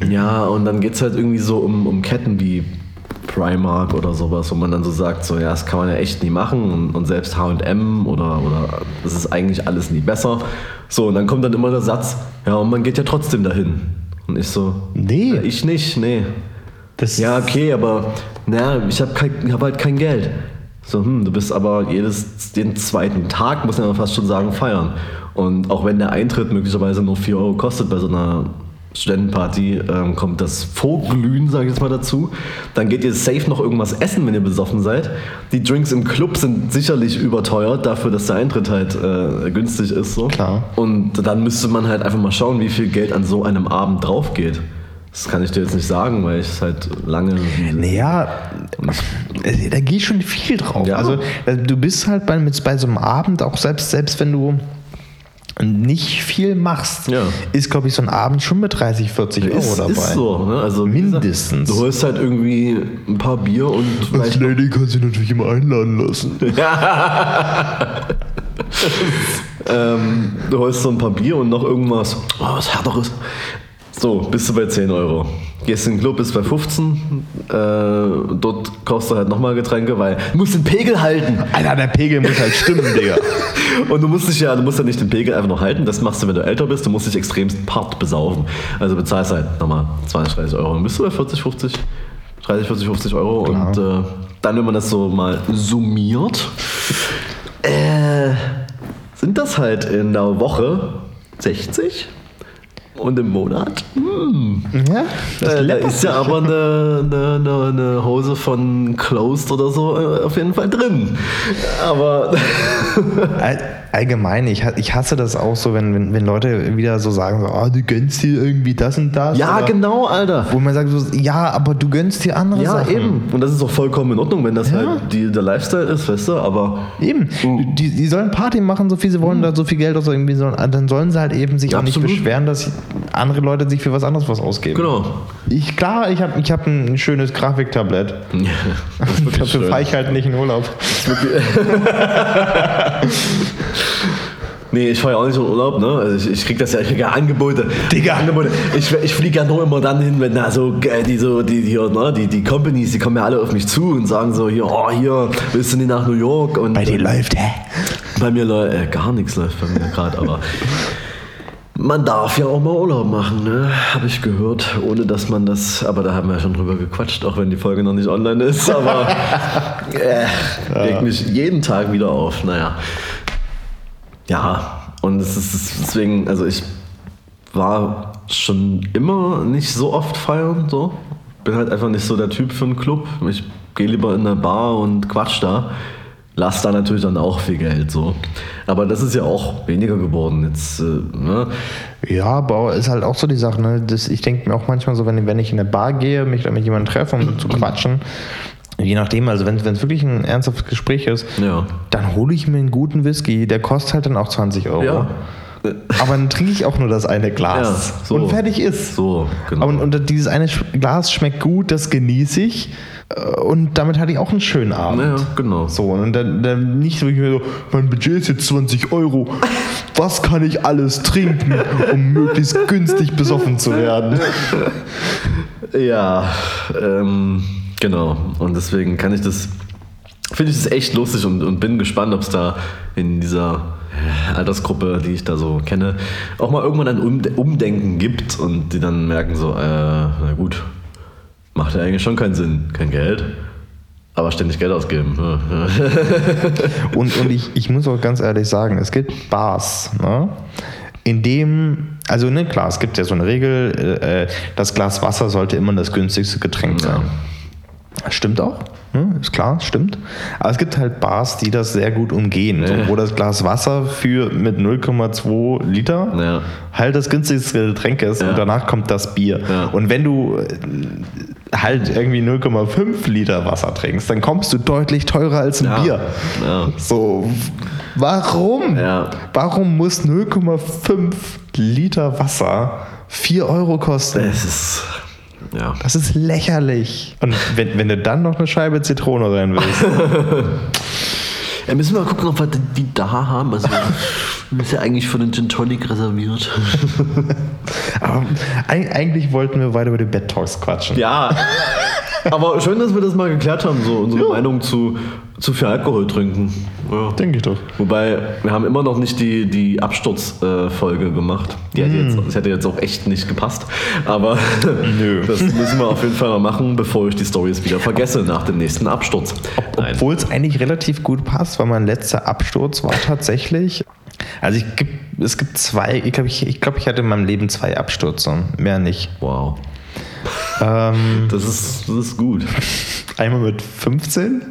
Speaker 1: Ja, und dann geht es halt irgendwie so um, um Ketten wie Primark oder sowas, wo man dann so sagt, so ja, das kann man ja echt nie machen und, und selbst H&M oder, oder das ist eigentlich alles nie besser. So, und dann kommt dann immer der Satz, ja, und man geht ja trotzdem dahin. Und ich so,
Speaker 2: Nee.
Speaker 1: ich nicht, nee.
Speaker 2: Das
Speaker 1: Ja, okay, aber na, ich habe hab halt kein Geld. So, hm, du bist aber jedes, jeden zweiten Tag, muss man ja fast schon sagen, feiern. Und auch wenn der Eintritt möglicherweise nur 4 Euro kostet bei so einer Studentenparty ähm, kommt das Vorglühen, sage ich jetzt mal dazu. Dann geht ihr safe noch irgendwas essen, wenn ihr besoffen seid. Die Drinks im Club sind sicherlich überteuert, dafür, dass der Eintritt halt äh, günstig ist. So.
Speaker 2: Klar.
Speaker 1: Und dann müsste man halt einfach mal schauen, wie viel Geld an so einem Abend drauf geht. Das kann ich dir jetzt nicht sagen, weil ich es halt lange.
Speaker 2: Naja, äh, da geht schon viel drauf.
Speaker 1: Ja.
Speaker 2: Also äh, du bist halt bei, mit, bei so einem Abend, auch selbst, selbst wenn du nicht viel machst,
Speaker 1: Ja.
Speaker 2: ist, glaube ich, so ein Abend schon mit 30, 40 Euro
Speaker 1: Ist,
Speaker 2: dabei.
Speaker 1: ist so, ne? Also
Speaker 2: Mindestens.
Speaker 1: Gesagt, du holst halt irgendwie ein paar Bier und vielleicht
Speaker 2: Lady kannst du natürlich immer einladen lassen.
Speaker 1: ähm, du holst so ein paar Bier und noch irgendwas, oh, was härteres. So, bist du bei 10 Euro. Gehst in den Club, bist bei 15. Äh, dort kaufst du halt nochmal Getränke, weil du musst den Pegel halten.
Speaker 2: Alter, der Pegel muss halt stimmen, Digga.
Speaker 1: Und du musst dich ja, du musst ja nicht den Pegel einfach noch halten. Das machst du, wenn du älter bist. Du musst dich extremst part besaufen. Also bezahlst halt nochmal 20, 30 Euro. Dann bist du bei 40, 50, 30, 40, 50 Euro.
Speaker 2: Klar.
Speaker 1: Und äh, dann, wenn man das so mal summiert, äh, sind das halt in der Woche 60 und im Monat. Hm.
Speaker 2: Ja, das
Speaker 1: Äh, da ist ja aber eine, eine, eine, eine Hose von Closed oder so äh, auf jeden Fall drin. Aber
Speaker 2: allgemein, ich, ich hasse das auch so, wenn, wenn, wenn Leute wieder so sagen, so, ah, du gönnst dir irgendwie das und das.
Speaker 1: ja,
Speaker 2: oder,
Speaker 1: genau, Alter.
Speaker 2: Wo man sagt, so, ja, aber du gönnst dir andere
Speaker 1: Ja,
Speaker 2: Sachen.
Speaker 1: eben. Und das ist auch vollkommen in Ordnung, wenn das
Speaker 2: Ja.
Speaker 1: halt die, der Lifestyle ist, weißt du, aber.
Speaker 2: Eben. Die, die sollen Party machen, so viel sie wollen, da so viel Geld aus irgendwie sollen. Dann sollen sie halt eben sich auch nicht
Speaker 1: Absolut.
Speaker 2: beschweren, dass andere Leute sich für was anderes was ausgeben.
Speaker 1: Genau.
Speaker 2: Ich, klar, ich habe ich hab ein schönes Grafiktablett.
Speaker 1: Das ist wirklich
Speaker 2: Dafür fahre ich halt nicht in Urlaub.
Speaker 1: Nee, ich fahre ja auch nicht in Urlaub, ne? Also ich, ich krieg das ja, ich krieg ja Angebote.
Speaker 2: Digga.
Speaker 1: Angebote. Ich, ich fliege ja nur immer dann hin, wenn da so äh, die so, die, die, ne, die, die Companies, die kommen ja alle auf mich zu und sagen so, hier, oh, hier, willst du nicht nach New York? Und
Speaker 2: Bei dir läuft, hä?
Speaker 1: Bei mir läuft äh, gar nichts läuft bei mir gerade, aber man darf ja auch mal Urlaub machen, ne? Habe ich gehört, ohne dass man das, aber da haben wir ja schon drüber gequatscht, auch wenn die Folge noch nicht online ist, aber äh, regt mich jeden Tag wieder auf. Naja. Ja, und es ist deswegen, also ich war schon immer nicht so oft feiern, so. Bin halt einfach nicht so der Typ für einen Club. Ich gehe lieber in eine Bar und quatsch da. Lass da natürlich dann auch viel Geld, so. Aber das ist ja auch weniger geworden jetzt, äh, ne?
Speaker 2: Ja, aber ist halt auch so die Sache. Ne? Das, ich denke mir auch manchmal so, wenn, wenn ich in eine Bar gehe, mich da mit jemandem treffe, um zu quatschen, je nachdem, also wenn es wirklich ein ernsthaftes Gespräch ist,
Speaker 1: Ja.
Speaker 2: dann hole ich mir einen guten Whisky, der kostet halt dann auch 20 Euro.
Speaker 1: Ja.
Speaker 2: Aber dann trinke ich auch nur das eine Glas.
Speaker 1: Ja, so.
Speaker 2: Und fertig ist.
Speaker 1: So, genau.
Speaker 2: Und, und dieses eine Glas schmeckt gut, das genieße ich. Äh, Und damit hatte ich auch einen schönen Abend.
Speaker 1: Ja, genau.
Speaker 2: So, und dann, dann nicht so, mein Budget ist jetzt 20 Euro. Was kann ich alles trinken, um möglichst günstig besoffen zu werden?
Speaker 1: Ja, ähm, genau. Und deswegen kann ich das, finde ich das echt lustig und, und bin gespannt, ob es da in dieser äh, Altersgruppe, die ich da so kenne, auch mal irgendwann ein Um- Umdenken gibt und die dann merken so, äh, na gut, macht ja eigentlich schon keinen Sinn, kein Geld, aber ständig Geld ausgeben. Ja, ja.
Speaker 2: Und, und ich, ich muss auch ganz ehrlich sagen, es gibt Bars, ne? in dem, also ne, klar, es gibt ja so eine Regel, äh, das Glas Wasser sollte immer das günstigste Getränk sein. Stimmt auch, ne? ist klar, stimmt. Aber es gibt halt Bars, die das sehr gut umgehen, so, wo das Glas Wasser für mit 0,2 Liter
Speaker 1: Ja.
Speaker 2: halt das günstigste Getränk ist
Speaker 1: Ja.
Speaker 2: und danach kommt das Bier.
Speaker 1: Ja.
Speaker 2: Und wenn du äh, halt irgendwie 0,5 Liter Wasser trinkst, dann kommst du deutlich teurer als ein
Speaker 1: Ja.
Speaker 2: Bier.
Speaker 1: Ja.
Speaker 2: So, warum?
Speaker 1: Ja.
Speaker 2: Warum muss 0,5 Liter Wasser 4 Euro kosten?
Speaker 1: Es ist, ja.
Speaker 2: Das ist lächerlich. Und wenn, wenn du dann noch eine Scheibe Zitrone rein willst.
Speaker 1: ja. Müssen wir mal gucken, ob wir die da haben. Also, ist ja eigentlich für den Gin Tonic reserviert.
Speaker 2: Aber eig- eigentlich wollten wir weiter über die Bed Talks quatschen.
Speaker 1: Ja. Aber schön, dass wir das mal geklärt haben, so unsere Meinung zu, zu viel Alkohol trinken. Ja.
Speaker 2: Denke ich doch.
Speaker 1: Wobei, wir haben immer noch nicht die, die Absturzfolge gemacht. Die hätte jetzt, das hätte jetzt auch echt nicht gepasst. Aber
Speaker 2: Nö.
Speaker 1: das müssen wir auf jeden Fall mal machen, bevor ich die Stories wieder vergesse nach dem nächsten Absturz. Nein.
Speaker 2: Obwohl es eigentlich relativ gut passt, weil mein letzter Absturz war tatsächlich Also ich es gibt zwei, ich glaube, ich, ich, glaub, ich hatte in meinem Leben zwei Abstürze, mehr nicht.
Speaker 1: Wow.
Speaker 2: Ähm,
Speaker 1: Das ist, das ist gut.
Speaker 2: einmal mit 15.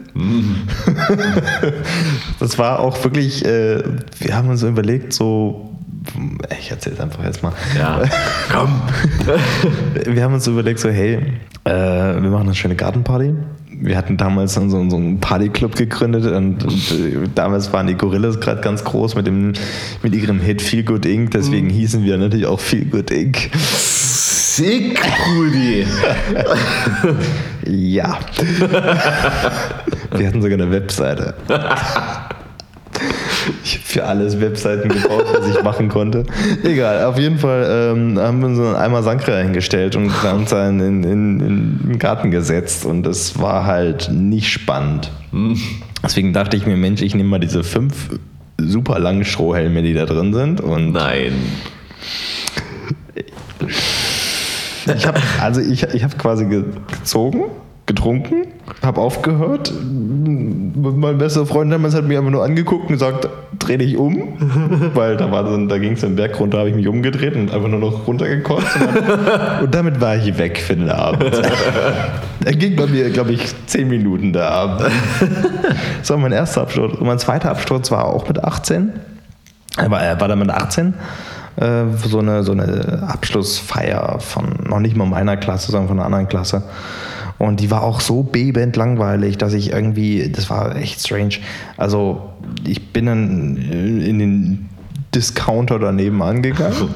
Speaker 2: das war auch wirklich, äh, wir haben uns überlegt, so, ich erzähle es einfach jetzt mal.
Speaker 1: Ja. Komm.
Speaker 2: Wir haben uns überlegt, so, hey, äh, wir machen eine schöne Gartenparty. Wir hatten damals so, so einen Partyclub gegründet und, und äh, damals waren die Gorillas gerade ganz groß mit, dem, mit ihrem Hit Feel Good Inc. Deswegen hießen wir natürlich auch Feel Good Inc.
Speaker 1: Sick, Rudi.
Speaker 2: Ja. wir hatten sogar eine Webseite. Ich habe für alles Webseiten gebaut, was ich machen konnte. Egal, auf jeden Fall ähm, haben wir uns einen Eimer Sankra hingestellt und haben uns dann in, in, in den Garten gesetzt und das war halt nicht spannend. Deswegen dachte ich mir, Mensch, ich nehme mal diese fünf super langen Strohhelme, die da drin sind und
Speaker 1: Nein.
Speaker 2: Ich habe also ich, ich hab quasi ge- gezogen, getrunken, habe aufgehört. Mein bester Freund damals hat mich einfach nur angeguckt und gesagt, dreh dich um. Weil da, war so, da ging es den Berg runter, habe ich mich umgedreht und einfach nur noch runtergekotzt. Und, und damit war ich weg für den Abend. Er ging bei mir, glaube ich, zehn Minuten der Abend. Das war mein erster Absturz. Und mein zweiter Absturz war auch mit 18. Er war, er war dann mit 18 äh, so, eine, so eine Abschlussfeier von noch nicht mal meiner Klasse, sondern von einer anderen Klasse. Und die war auch so bebend langweilig, dass ich irgendwie, das war echt strange. Also ich bin dann in den Discounter daneben angegangen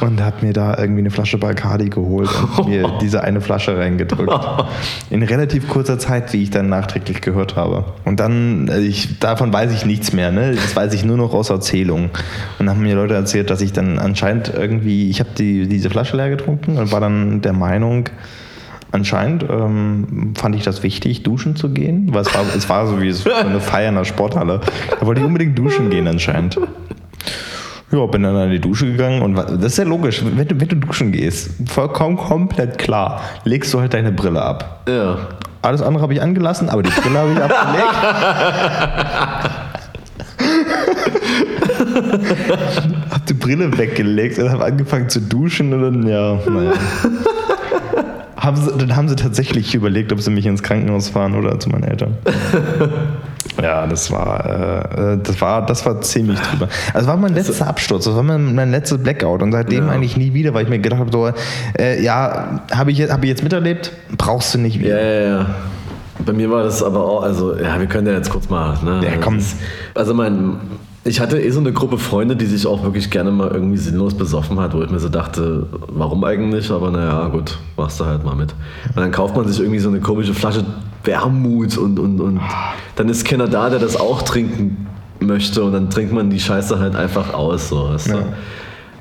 Speaker 2: und habe mir da irgendwie eine Flasche Bacardi geholt und mir diese eine Flasche reingedrückt. In relativ kurzer Zeit, wie ich dann nachträglich gehört habe. Und dann, äh, ich, davon weiß ich nichts mehr, ne? Das weiß ich nur noch aus Erzählungen. Und dann haben mir Leute erzählt, dass ich dann anscheinend irgendwie, ich habe die, diese Flasche leer getrunken und war dann der Meinung, anscheinend ähm, fand ich das wichtig, duschen zu gehen, weil es war, es war so wie so eine Feier in der Sporthalle. Da wollte ich unbedingt duschen gehen anscheinend. Ja, bin dann in die Dusche gegangen und das ist ja logisch, wenn du, wenn du duschen gehst, vollkommen komplett klar, legst du halt deine Brille ab.
Speaker 1: Ja.
Speaker 2: Alles andere habe ich angelassen, aber die Brille habe ich abgelegt. hab die Brille weggelegt und habe angefangen zu duschen und dann, ja, naja. Haben sie, dann haben sie tatsächlich überlegt, ob sie mich ins Krankenhaus fahren oder zu meinen Eltern. Ja, das war, äh, das war, das war ziemlich drüber. Also das war mein letzter Absturz, das war mein, mein letztes Blackout und seitdem
Speaker 1: Ja.
Speaker 2: eigentlich nie wieder, weil ich mir gedacht habe, so, äh, ja, habe ich, jetzt- hab ich jetzt miterlebt, brauchst du nicht
Speaker 1: Ja,
Speaker 2: wieder.
Speaker 1: ja, ja. Bei mir war das aber auch, also, ja, wir können ja jetzt kurz mal, ne?
Speaker 2: Ja, komm.
Speaker 1: Also, mein, ich hatte eh so eine Gruppe Freunde, die sich auch wirklich gerne mal irgendwie sinnlos besoffen hat, wo ich mir so dachte, warum eigentlich? Aber naja, gut, machst du halt mal mit. Und dann kauft man sich irgendwie so eine komische Flasche Wermut und, und, und dann ist keiner da, der das auch trinken möchte und dann trinkt man die Scheiße halt einfach aus, so, weißt du?
Speaker 2: Ja.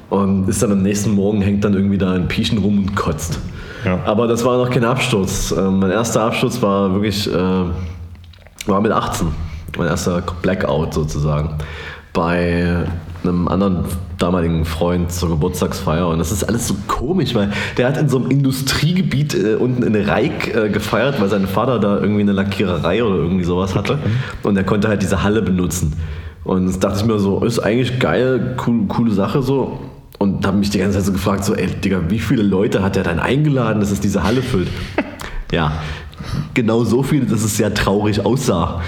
Speaker 1: Und ist dann am nächsten Morgen, hängt dann irgendwie da ein Pieschen rum und kotzt.
Speaker 2: Ja.
Speaker 1: Aber das war noch kein Absturz. Ähm, mein erster Absturz war wirklich, äh, war mit 18. Mein erster Blackout sozusagen. Bei einem anderen damaligen Freund zur Geburtstagsfeier. Und das ist alles so komisch, weil der hat in so einem Industriegebiet äh, unten in Reik äh, gefeiert, weil sein Vater da irgendwie eine Lackiererei oder irgendwie sowas hatte. Und er konnte halt diese Halle benutzen. Und das dachte ich mir so, ist eigentlich geil, cool, coole Sache so. Und habe mich die ganze Zeit so gefragt, so, ey, Digga, wie viele Leute hat er denn eingeladen, dass es diese Halle füllt? ja, genau so viele, dass es sehr traurig aussah.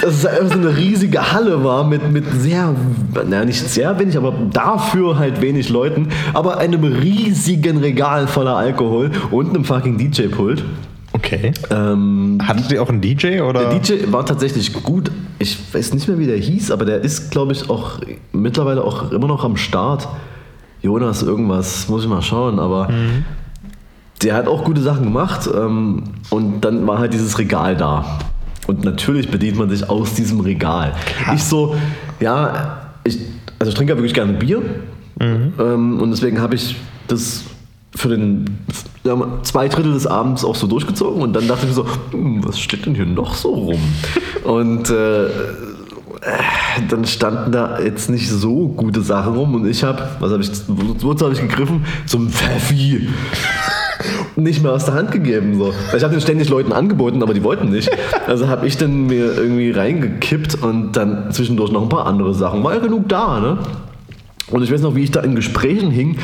Speaker 1: Dass es einfach so eine riesige Halle war mit, mit sehr, naja, nicht sehr wenig, aber dafür halt wenig Leuten, aber einem riesigen Regal voller Alkohol und einem fucking DJ-Pult.
Speaker 2: Okay.
Speaker 1: Ähm,
Speaker 2: Hattet ihr auch einen DJ oder?
Speaker 1: der DJ war tatsächlich gut. Ich weiß nicht mehr, wie der hieß, aber der ist, glaube ich, auch mittlerweile auch immer noch am Start. Jonas, irgendwas, muss ich mal schauen, aber der hat auch gute Sachen gemacht. Ähm, und dann war halt dieses Regal da. Und natürlich bedient man sich aus diesem Regal. Ich so, ja, ich, also ich trinke ja wirklich gerne Bier. Ähm, und deswegen habe ich das für den ja, zwei Drittel des Abends auch so durchgezogen und dann dachte ich mir so, hm, was steht denn hier noch so rum? Und äh, dann standen da jetzt nicht so gute Sachen rum und ich habe, was habe ich, wozu habe ich gegriffen? Zum Pfeffi. Nicht mehr aus der Hand gegeben. So. Ich habe den ständig Leuten angeboten, aber die wollten nicht. Also habe ich dann mir irgendwie reingekippt und dann zwischendurch noch ein paar andere Sachen. War ja genug da, ne? Und ich weiß noch, wie ich da in Gesprächen hing,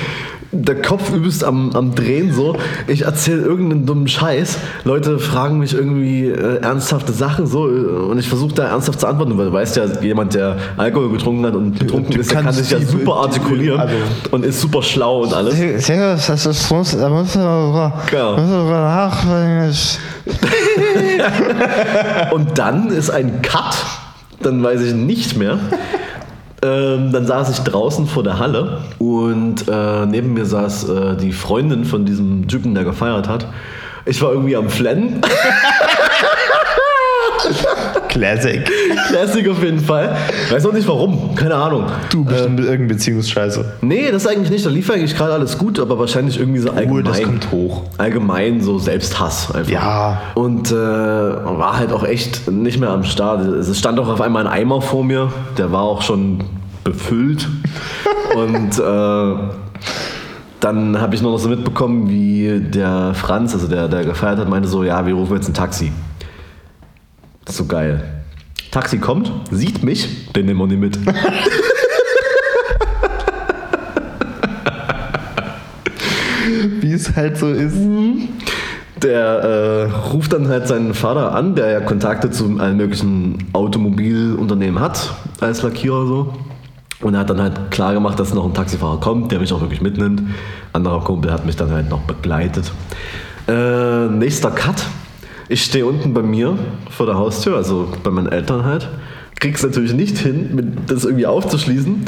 Speaker 1: der Kopf übelst am, am Drehen so. Ich erzähle irgendeinen dummen Scheiß. Leute fragen mich irgendwie äh, ernsthafte Sachen so äh, und ich versuche da ernsthaft zu antworten, weil du weißt ja, jemand, der Alkohol getrunken hat und betrunken
Speaker 2: Du
Speaker 1: ist, der kann sich ja super artikulieren
Speaker 2: also-
Speaker 1: und ist super schlau und alles.
Speaker 2: Das ist, muss, da muss man
Speaker 1: Genau.
Speaker 2: nachdenken.
Speaker 1: Und dann ist ein Cut, dann weiß ich nicht mehr. Ähm, dann saß ich draußen vor der Halle und äh, neben mir saß äh, die Freundin von diesem Typen, der gefeiert hat. Ich war irgendwie am Flennen.
Speaker 2: Classic.
Speaker 1: Classic auf jeden Fall. Weiß auch nicht warum. Keine Ahnung.
Speaker 2: Du bist mit irgendeine Beziehungsscheiße.
Speaker 1: Nee, das eigentlich nicht. Da lief eigentlich gerade alles gut, aber wahrscheinlich irgendwie so allgemein.
Speaker 2: das kommt hoch.
Speaker 1: Allgemein so Selbsthass einfach.
Speaker 2: Ja.
Speaker 1: Und äh, war halt auch echt nicht mehr am Start. Es stand auch auf einmal ein Eimer vor mir. Der war auch schon befüllt. Und äh, dann habe ich nur noch so mitbekommen, wie der Franz, also der, der gefeiert hat, meinte so, ja, wir rufen jetzt ein Taxi. So geil. Taxi kommt, sieht mich, den nehmen wir nicht mit.
Speaker 2: Wie es halt so ist.
Speaker 1: Der äh, ruft dann halt seinen Vater an, der ja Kontakte zu allen möglichen Automobilunternehmen hat, als Lackierer so. Und er hat dann halt klar gemacht, dass noch ein Taxifahrer kommt, der mich auch wirklich mitnimmt. Anderer Kumpel hat mich dann halt noch begleitet. Äh, nächster Cut. Ich stehe unten bei mir vor der Haustür, also bei meinen Eltern halt. Krieg's natürlich nicht hin, das irgendwie aufzuschließen.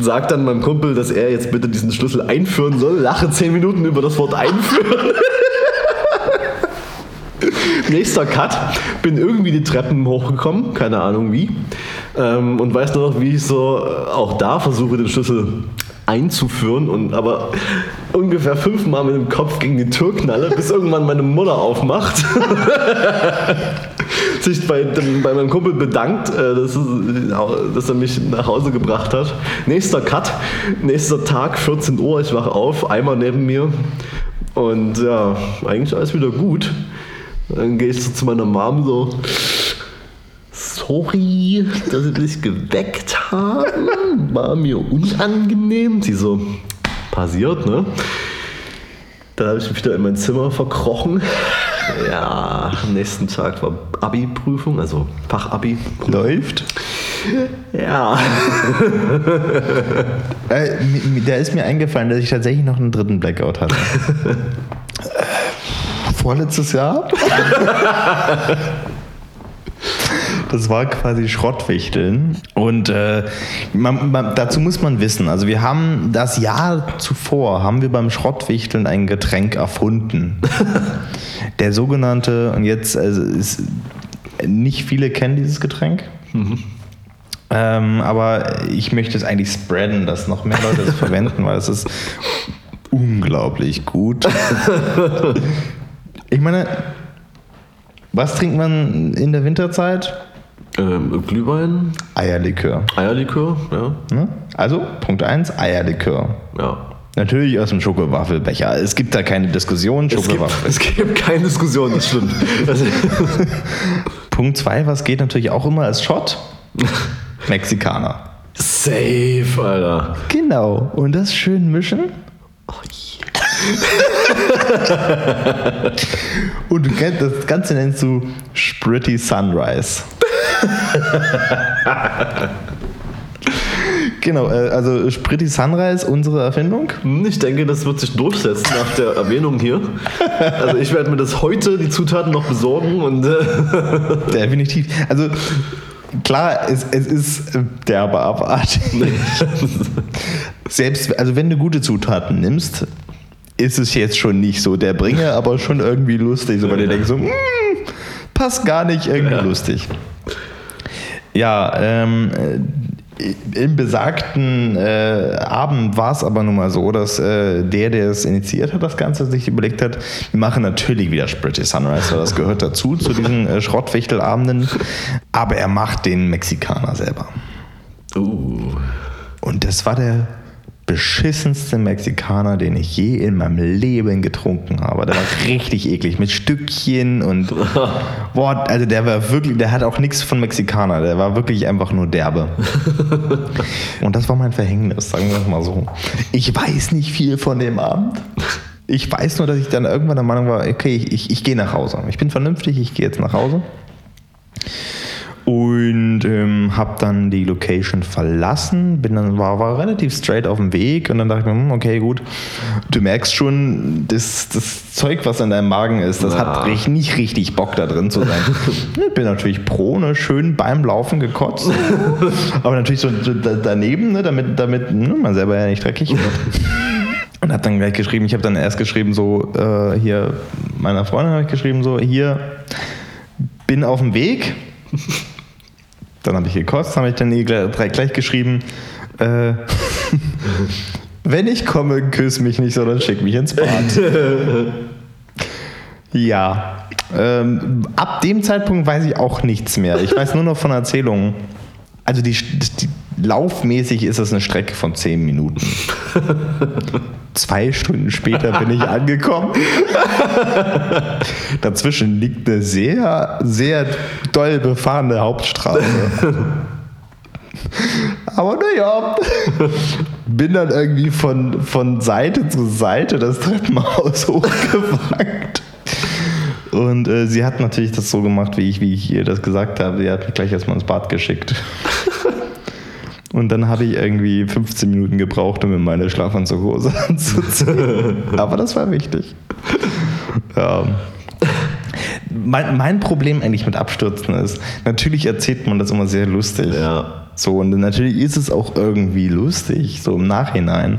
Speaker 1: Sag dann meinem Kumpel, dass er jetzt bitte diesen Schlüssel einführen soll. Lache 10 Minuten über das Wort einführen. Nächster Cut. Bin irgendwie die Treppen hochgekommen, keine Ahnung wie. Ähm, und weiß nur noch, wie ich so äh, auch da versuche, den Schlüssel einzuführen und aber ungefähr fünfmal mit dem Kopf gegen die Tür knalle, bis irgendwann meine Mutter aufmacht. sich bei, dem, bei meinem Kumpel bedankt, äh, dass, dass er mich nach Hause gebracht hat. Nächster Cut, nächster Tag, 14 Uhr, ich wache auf, Eimer neben mir und ja, eigentlich alles wieder gut. Dann gehe ich so zu meiner Mom so, sorry, dass sie dich geweckt haben, war mir unangenehm. Sie so, passiert, ne? Dann habe ich mich wieder in mein Zimmer verkrochen. Ja, am nächsten Tag war Abi-Prüfung, also Fachabi.
Speaker 2: Läuft.
Speaker 1: Ja.
Speaker 2: Äh, da ist mir eingefallen, dass ich tatsächlich noch einen dritten Blackout hatte. Vorletztes Jahr? Das war quasi Schrottwichteln. Und äh, man, man, dazu muss man wissen, also wir haben das Jahr zuvor, haben wir beim Schrottwichteln ein Getränk erfunden. Der sogenannte, und jetzt also ist, nicht viele kennen dieses Getränk. Ähm, aber ich möchte es eigentlich spreaden, dass noch mehr Leute es verwenden, weil es ist unglaublich gut. Ich meine, was trinkt man in der Winterzeit?
Speaker 1: Ähm, Glühwein,
Speaker 2: Eierlikör.
Speaker 1: Eierlikör, ja.
Speaker 2: Ne? Also, Punkt 1, Eierlikör.
Speaker 1: ja.
Speaker 2: Natürlich aus dem Schokowaffelbecher. Es gibt da keine Diskussion.
Speaker 1: Es gibt,
Speaker 2: Schokowaffel.
Speaker 1: es gibt keine Diskussion, das stimmt. Also,
Speaker 2: Punkt 2, was geht natürlich auch immer als Shot? Mexikaner.
Speaker 1: safe, Alter.
Speaker 2: Genau. Und das schön mischen. Und du kennst, das Ganze nennst du Spritty Sunrise. genau, äh, also Spritty Sunrise, unsere Erfindung.
Speaker 1: Hm, Ich denke, das wird sich durchsetzen nach der Erwähnung hier. Also ich werde mir das heute, die Zutaten noch besorgen und äh,
Speaker 2: Definitiv. Also klar, es, es ist äh, derbe abartig. Selbst, also wenn du gute Zutaten nimmst, ist es jetzt schon nicht so der Bringer, aber schon irgendwie lustig. So, weil du denkst so, "Mm, passt gar nicht, irgendwie
Speaker 1: Ja.
Speaker 2: lustig. Ja, ähm, äh, im besagten äh, Abend war es aber nun mal so, dass äh, der, der es initiiert hat, das Ganze sich überlegt hat, wir machen natürlich wieder Spritty Sunrise, weil das gehört dazu, zu diesen äh, Schrottwichtelabenden, aber er macht den Mexikaner selber.
Speaker 1: uh,
Speaker 2: Und das war der beschissenste Mexikaner, den ich je in meinem Leben getrunken habe. Der war richtig eklig mit Stückchen und boah, also der war wirklich, der hat auch nichts von Mexikaner, der war wirklich einfach nur derbe. Und das war mein Verhängnis, sagen wir es mal so. Ich weiß nicht viel von dem Abend. Ich weiß nur, dass ich dann irgendwann der Meinung war, okay, ich, ich, ich gehe nach Hause. Ich bin vernünftig, ich gehe jetzt nach Hause und ähm, habe dann die Location verlassen, bin dann war, war relativ straight auf dem Weg und dann dachte ich mir, hm, okay, gut, du merkst schon, das, das Zeug, was in deinem Magen ist, das
Speaker 1: Ja.
Speaker 2: hat rich- nicht richtig Bock da drin zu sein. ich bin natürlich pro, ne, schön beim Laufen gekotzt, aber natürlich so, so da- daneben, ne, damit, damit ne, man selber ja nicht dreckig wird. Und habe dann gleich geschrieben, ich habe dann erst geschrieben, so, äh, hier, meiner Freundin habe ich geschrieben, so, hier, bin auf dem Weg. Dann habe ich gekotzt, habe ich dann gleich, gleich- gleich geschrieben, äh, wenn ich komme, küss mich nicht, sondern schick mich ins Bad. ja. Ähm, ab dem Zeitpunkt weiß ich auch nichts mehr. Ich weiß nur noch von Erzählungen. Also die, die laufmäßig ist es eine Strecke von 10 Minuten. Zwei Stunden später bin ich angekommen. Dazwischen liegt eine sehr, sehr doll befahrene Hauptstraße. Aber naja, bin dann irgendwie von, von Seite zu Seite das Treppenhaus hochgewankt. Und äh, sie hat natürlich das so gemacht, wie ich, wie ich ihr das gesagt habe. Sie hat mich gleich erstmal ins Bad geschickt. Und dann habe ich irgendwie 15 Minuten gebraucht, um in meine Schlafanzughose anzuziehen. Aber das war wichtig. Ja. Mein, mein Problem eigentlich mit Abstürzen ist, natürlich erzählt man das immer sehr lustig.
Speaker 1: Ja.
Speaker 2: So, und natürlich ist es auch irgendwie lustig, so im Nachhinein.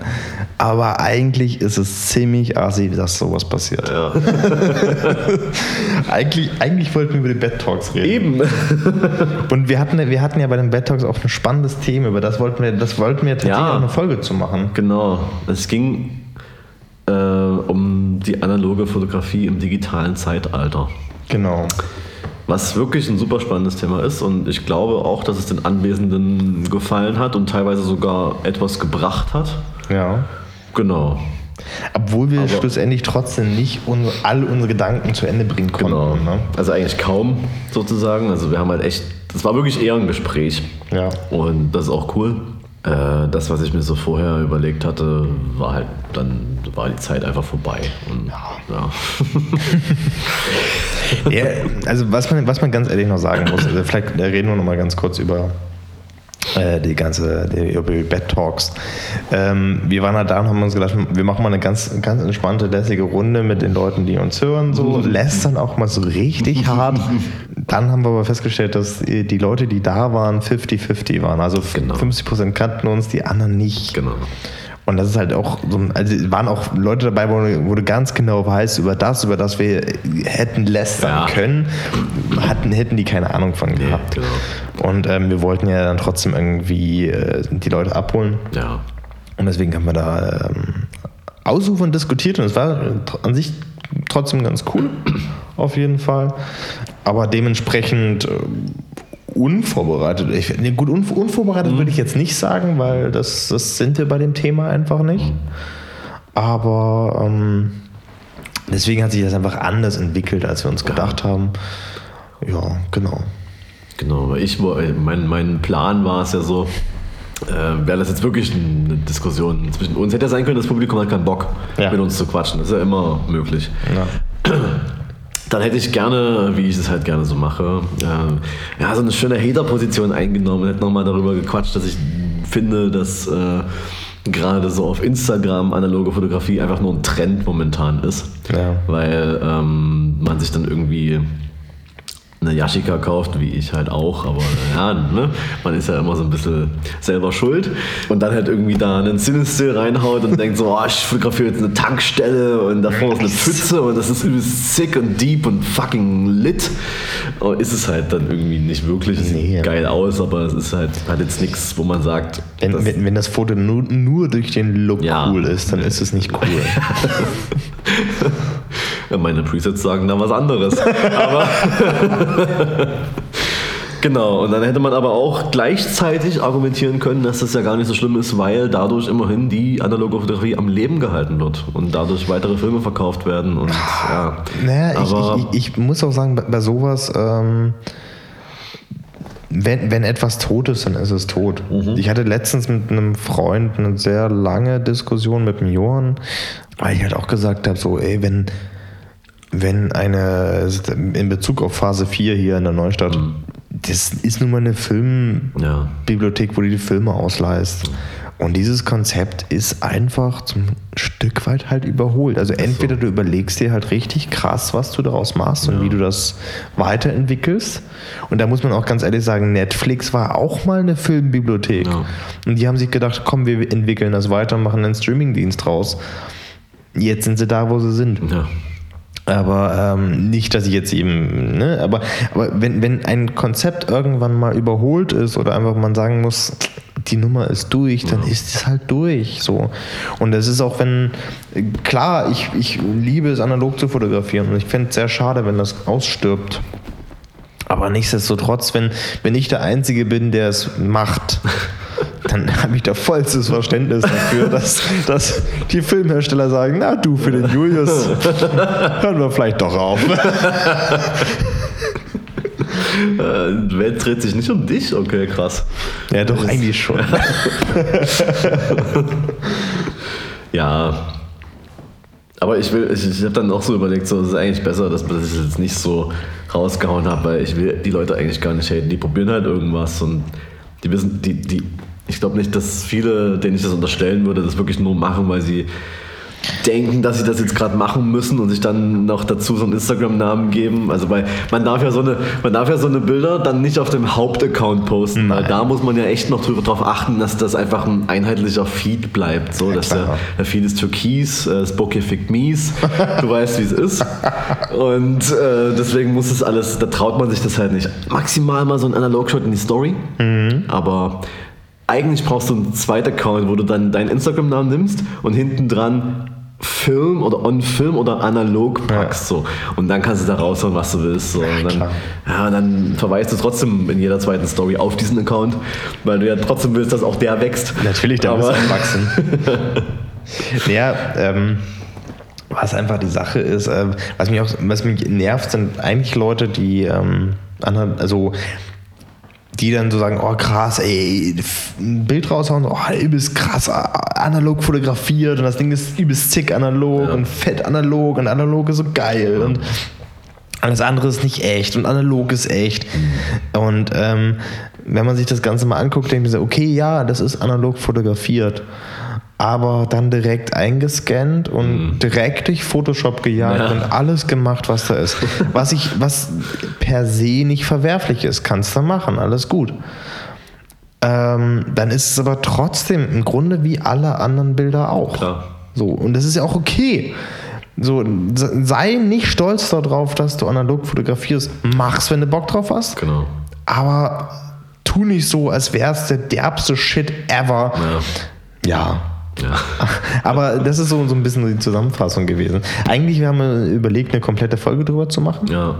Speaker 2: Aber eigentlich ist es ziemlich assi, dass sowas passiert.
Speaker 1: Ja.
Speaker 2: Eigentlich, eigentlich wollten wir über die Bed Talks reden.
Speaker 1: Eben.
Speaker 2: Und wir hatten, wir hatten ja bei den Bed Talks auch ein spannendes Thema, über das wollten wir, das wollten wir tatsächlich
Speaker 1: Ja.
Speaker 2: auch eine Folge zu machen.
Speaker 1: Genau. Es ging äh, um die analoge Fotografie im digitalen Zeitalter.
Speaker 2: Genau.
Speaker 1: Was wirklich ein super spannendes Thema ist und ich glaube auch, dass es den Anwesenden gefallen hat und teilweise sogar etwas gebracht hat.
Speaker 2: Ja.
Speaker 1: Genau.
Speaker 2: Obwohl wir
Speaker 1: Aber-
Speaker 2: schlussendlich trotzdem nicht un all unsere Gedanken zu Ende bringen konnten.
Speaker 1: Genau.
Speaker 2: Ne?
Speaker 1: Also eigentlich kaum sozusagen. Also wir haben halt echt, das war wirklich eher ein Gespräch.
Speaker 2: Ja.
Speaker 1: Und das ist auch cool. Äh, das, was ich mir so vorher überlegt hatte, war halt, dann war die Zeit einfach vorbei. Und, ja.
Speaker 2: Ja, also was man, was man ganz ehrlich noch sagen muss, also vielleicht reden wir noch mal ganz kurz über die ganze die, über die Bed Talks. Ähm, wir waren halt da und haben uns gedacht, wir machen mal eine ganz, ganz entspannte, lässige Runde mit den Leuten, die uns hören, so lästern auch mal so richtig hart. Dann haben wir aber festgestellt, dass die Leute, die da waren, 50-50 waren. Also
Speaker 1: Genau.
Speaker 2: 50% kannten uns, die anderen nicht.
Speaker 1: Genau.
Speaker 2: Und das ist halt auch so, ein- also waren auch Leute dabei, wo, du- wo du ganz genau weißt, über das, über das wir hätten lästern
Speaker 1: Ja.
Speaker 2: können, hatten, hätten die keine Ahnung von gehabt.
Speaker 1: genau.
Speaker 2: Und ähm, wir wollten ja dann trotzdem irgendwie äh, die Leute abholen.
Speaker 1: Ja.
Speaker 2: Und deswegen haben wir da ähm, ausufern diskutiert und es war an sich trotzdem ganz cool, auf jeden Fall. Aber dementsprechend äh, unvorbereitet. Ich, nee, gut, unv unvorbereitet würde ich jetzt nicht sagen, weil das, das sind wir bei dem Thema einfach nicht. Aber ähm, deswegen hat sich das einfach anders entwickelt, als wir uns gedacht haben. Ja, genau.
Speaker 1: Genau, ich, wo- mein, mein Plan war es ja so, äh, wäre das jetzt wirklich eine Diskussion zwischen uns. Hätte ja sein können, das Publikum hat keinen Bock,
Speaker 2: Ja.
Speaker 1: mit uns zu quatschen. Das ist ja immer möglich.
Speaker 2: Ja.
Speaker 1: Dann hätte ich gerne, wie ich es halt gerne so mache, äh, ja, so eine schöne Hater-Position eingenommen und hätte nochmal darüber gequatscht, dass ich finde, dass äh, gerade so auf Instagram analoge Fotografie einfach nur ein Trend momentan ist.
Speaker 2: Ja.
Speaker 1: Weil ähm, man sich dann irgendwie eine Yashica kauft, wie ich halt auch, aber ja, ne? man ist ja immer so ein bisschen selber schuld und dann halt irgendwie da einen Cinestill reinhaut und denkt so, oh, ich fotografiere jetzt eine Tankstelle und davor ist eine Pfütze und das ist übelst sick und deep und fucking lit. Aber ist es halt dann irgendwie nicht wirklich. Es
Speaker 2: Nee.
Speaker 1: sieht geil aus, aber es ist halt, hat jetzt nichts, wo man sagt,
Speaker 2: Wenn,
Speaker 1: das-
Speaker 2: wenn, wenn das Foto nur, nur durch den Look
Speaker 1: Ja.
Speaker 2: cool ist, dann ist es nicht cool.
Speaker 1: Ja, meine Presets sagen da was anderes. Aber Genau, und dann hätte man aber auch gleichzeitig argumentieren können, dass das ja gar nicht so schlimm ist, weil dadurch immerhin die analoge Fotografie am Leben gehalten wird und dadurch weitere Filme verkauft werden und ja.
Speaker 2: Naja,
Speaker 1: aber
Speaker 2: ich, ich, ich muss auch sagen, bei, bei sowas, ähm, wenn, wenn etwas tot ist, dann ist es tot. Ich hatte letztens mit einem Freund eine sehr lange Diskussion mit dem Johann, weil ich halt auch gesagt habe, so, ey, wenn, wenn eine, in Bezug auf Phase 4 hier in der Neustadt, das ist nun mal eine Filmbibliothek,
Speaker 1: ja.
Speaker 2: wo du die Filme ausleihst. Und dieses Konzept ist einfach zum Stück weit halt überholt. Also entweder du überlegst dir halt richtig krass, was du daraus machst und wie du das weiterentwickelst. Und da muss man auch ganz ehrlich sagen, Netflix war auch mal eine Filmbibliothek.
Speaker 1: Ja.
Speaker 2: Und die haben sich gedacht, komm, wir entwickeln das weiter und machen einen Streamingdienst draus. Jetzt sind sie da, wo sie sind.
Speaker 1: ja.
Speaker 2: Aber ähm, nicht, dass ich jetzt eben, ne, aber, aber wenn, wenn ein Konzept irgendwann mal überholt ist oder einfach man sagen muss, die Nummer ist durch, dann ist es halt durch. So. Und es ist auch, wenn, klar, ich, ich liebe es, analog zu fotografieren und ich finde es sehr schade, wenn das ausstirbt. Aber nichtsdestotrotz, wenn, wenn ich der Einzige bin, der es macht, dann habe ich da vollstes Verständnis dafür, dass, dass die Filmhersteller sagen, na du, für den Julius hören wir vielleicht doch auf.
Speaker 1: Äh, die Welt dreht sich nicht um dich? Okay, krass.
Speaker 2: Ja, doch, eigentlich schon.
Speaker 1: Ja. Aber ich will, ich, ich habe dann auch so überlegt, so, es ist eigentlich besser, dass man das jetzt nicht so rausgehauen habe, weil ich will die Leute eigentlich gar nicht haten. Die probieren halt irgendwas und die wissen, die, die, ich glaube nicht, dass viele, denen ich das unterstellen würde, das wirklich nur machen, weil sie denken, dass sie das jetzt gerade machen müssen und sich dann noch dazu so einen Instagram-Namen geben. Also weil man darf ja so eine, man darf ja so eine Bilder dann nicht auf dem Hauptaccount posten, weil da muss man ja echt noch drüber drauf achten, dass das einfach ein einheitlicher Feed bleibt. So, dass der, der Feed ist türkis, äh, Spooky Fick Mies, du weißt, wie es ist. Und äh, deswegen muss es alles, da traut man sich das halt nicht. Maximal mal so ein Analog-Shot in die Story, aber eigentlich brauchst du einen zweiten Account, wo du dann deinen Instagram-Namen nimmst und hinten dran Film oder on Film oder analog packst so und dann kannst du da raushauen, was du willst so. und dann, ja, dann verweist du trotzdem in jeder zweiten Story auf diesen Account, weil du ja trotzdem willst, dass auch der wächst.
Speaker 2: Natürlich, muss
Speaker 1: Aber-
Speaker 2: er wachsen. ja, ähm, was einfach die Sache ist, äh, was mich auch, was mich nervt, sind eigentlich Leute, die, ähm, anderen- also die dann so sagen, oh krass, ey, ein Bild raushauen, oh, übelst krass, analog fotografiert und das Ding ist übelst zick analog und fett analog und analog ist so geil und alles andere ist nicht echt und analog ist echt. Und ähm, wenn man sich das Ganze mal anguckt, denkt man so, okay, ja, das ist analog fotografiert. Aber dann direkt eingescannt und direkt durch Photoshop gejagt
Speaker 1: Ja.
Speaker 2: und alles gemacht, was da ist. Was ich, was per se nicht verwerflich ist, kannst du machen, alles gut. Ähm, dann ist es aber trotzdem im Grunde wie alle anderen Bilder auch.
Speaker 1: Klar.
Speaker 2: So, und das ist ja auch okay. So, se- sei nicht stolz darauf, dass du analog fotografierst. Mach's, wenn du Bock drauf hast.
Speaker 1: Genau.
Speaker 2: Aber tu nicht so, als wär's der derbste Shit ever. Ja.
Speaker 1: Ja.
Speaker 2: Aber das ist so, so ein bisschen die Zusammenfassung gewesen. Eigentlich, wir haben überlegt, eine komplette Folge drüber zu machen.
Speaker 1: ja.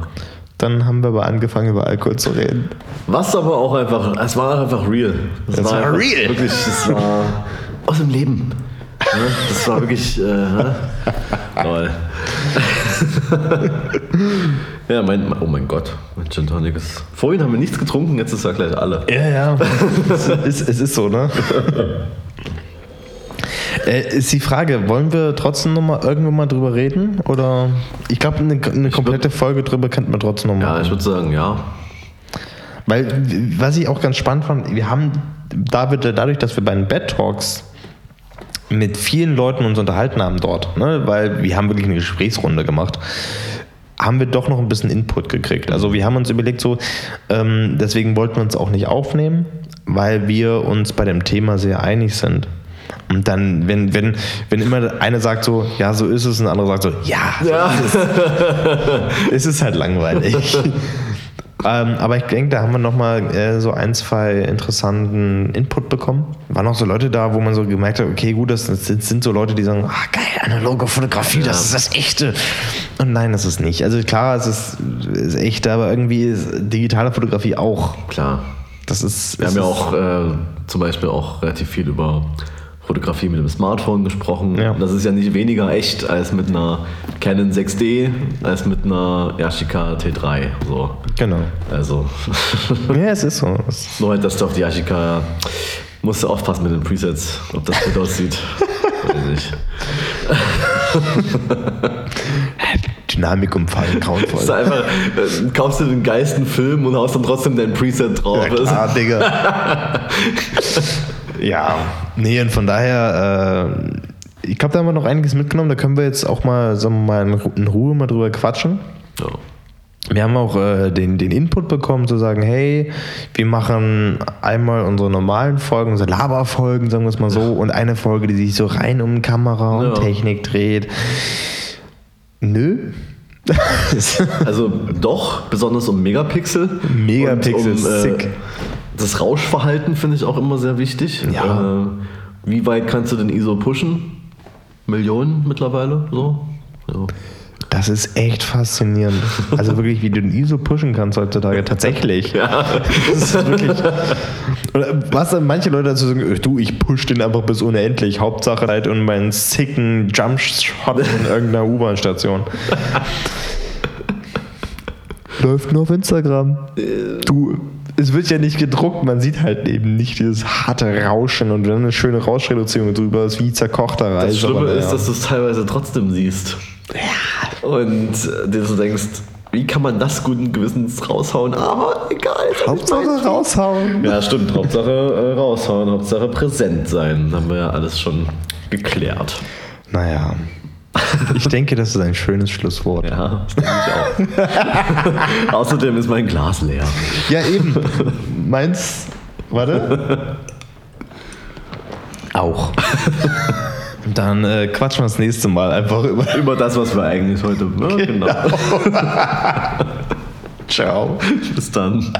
Speaker 2: Dann haben wir aber angefangen, über Alkohol zu reden.
Speaker 1: Was aber auch einfach, es war einfach real. Es
Speaker 2: Es war
Speaker 1: einfach
Speaker 2: real.
Speaker 1: Wirklich, es war aus dem Leben. Ne? Das war wirklich, äh, ne? Toll. ja, mein, oh mein Gott, mein Gin Tonic ist. Vorhin haben wir nichts getrunken, jetzt ist er gleich alle.
Speaker 2: Ja, ja. es, ist, es ist so, ne? Äh, ist die Frage, wollen wir trotzdem nochmal irgendwann mal drüber reden? Oder ich glaube, eine, eine komplette Folge drüber könnten wir trotzdem noch
Speaker 1: Ja, ich würde sagen, ja.
Speaker 2: Weil, was ich auch ganz spannend fand, wir haben da wird, dadurch, dass wir bei den Bad Talks mit vielen Leuten uns unterhalten haben dort, ne, weil wir haben wirklich eine Gesprächsrunde gemacht, haben wir doch noch ein bisschen Input gekriegt. Also wir haben uns überlegt, so, ähm, deswegen wollten wir uns auch nicht aufnehmen, weil wir uns bei dem Thema sehr einig sind. Und dann, wenn, wenn, wenn immer einer sagt so, ja, so ist es, und der andere sagt so, ja, so
Speaker 1: Ja.
Speaker 2: ist es. es ist halt langweilig. Ähm, aber ich denke, da haben wir nochmal äh, so ein, zwei interessanten Input bekommen. Waren auch so Leute da, wo man so gemerkt hat, okay, gut, das, das sind, sind so Leute, die sagen, ah, geil, analoge Fotografie, das ist das Echte. Und nein, das ist nicht. Also klar, es ist, ist echt, aber irgendwie ist digitale Fotografie auch.
Speaker 1: Klar.
Speaker 2: Das ist.
Speaker 1: Wir haben ja auch äh, zum Beispiel auch relativ viel über Fotografie mit dem Smartphone gesprochen.
Speaker 2: Ja.
Speaker 1: Das ist ja nicht weniger echt als mit einer Canon 6D, als mit einer Yashica T3. So.
Speaker 2: Genau.
Speaker 1: Also,
Speaker 2: Ja, es ist so.
Speaker 1: Nur halt, dass du auf die Yashica musst du aufpassen mit den Presets, ob das gut aussieht. Weiß nicht.
Speaker 2: Dynamik umfallen,
Speaker 1: Das ist
Speaker 2: grauenvoll.
Speaker 1: einfach, äh, kaufst du den geilsten Film und haust dann trotzdem dein Preset drauf.
Speaker 2: Ja, klar, Digga. ja, nee, und von daher, äh, ich glaube, da haben wir noch einiges mitgenommen. Da können wir jetzt auch mal, sagen wir mal, in Ru- in Ruhe mal drüber quatschen.
Speaker 1: Ja.
Speaker 2: Wir haben auch äh, den, den Input bekommen, zu sagen, hey, wir machen einmal unsere normalen Folgen, unsere Laberfolgen, sagen wir es mal so, und eine Folge, die sich so rein um Kamera und
Speaker 1: Ja.
Speaker 2: Technik dreht. Nö.
Speaker 1: Also doch, besonders um Megapixel.
Speaker 2: Megapixel,
Speaker 1: und um,
Speaker 2: sick.
Speaker 1: Das Rauschverhalten finde ich auch immer sehr wichtig.
Speaker 2: Ja.
Speaker 1: Äh, wie weit kannst du den ISO pushen? Millionen mittlerweile? So? Ja.
Speaker 2: Das ist echt faszinierend. Also wirklich, wie du den ISO pushen kannst heutzutage. Tatsächlich.
Speaker 1: Ja.
Speaker 2: Das ist wirklich. Oder was dann manche Leute dazu sagen, äh, du, ich push den einfach bis unendlich. Hauptsache halt und meinen sicken Jumpshot in irgendeiner U-Bahn-Station. Läuft nur auf Instagram. Du, es wird ja nicht gedruckt, man sieht halt eben nicht dieses harte Rauschen und dann eine schöne Rauschreduzierung drüber, ist wie zerkochter Reis.
Speaker 1: Das Schlimme ist, dass du es teilweise trotzdem siehst. Ja. Und äh, dir so denkst, wie kann man das guten Gewissens raushauen? Aber egal.
Speaker 2: Hauptsache raushauen.
Speaker 1: Ja, stimmt. Hauptsache äh, raushauen, Hauptsache präsent sein. Haben wir ja alles schon geklärt.
Speaker 2: Naja. Ich denke, das ist ein schönes Schlusswort.
Speaker 1: Ja, das denke ich auch. Außerdem ist mein Glas leer.
Speaker 2: Ja, eben. Meins. Warte. Auch. Dann äh, quatschen wir das nächste Mal einfach über.
Speaker 1: Über das, was wir eigentlich heute. Ja, genau.
Speaker 2: Ciao.
Speaker 1: Bis dann.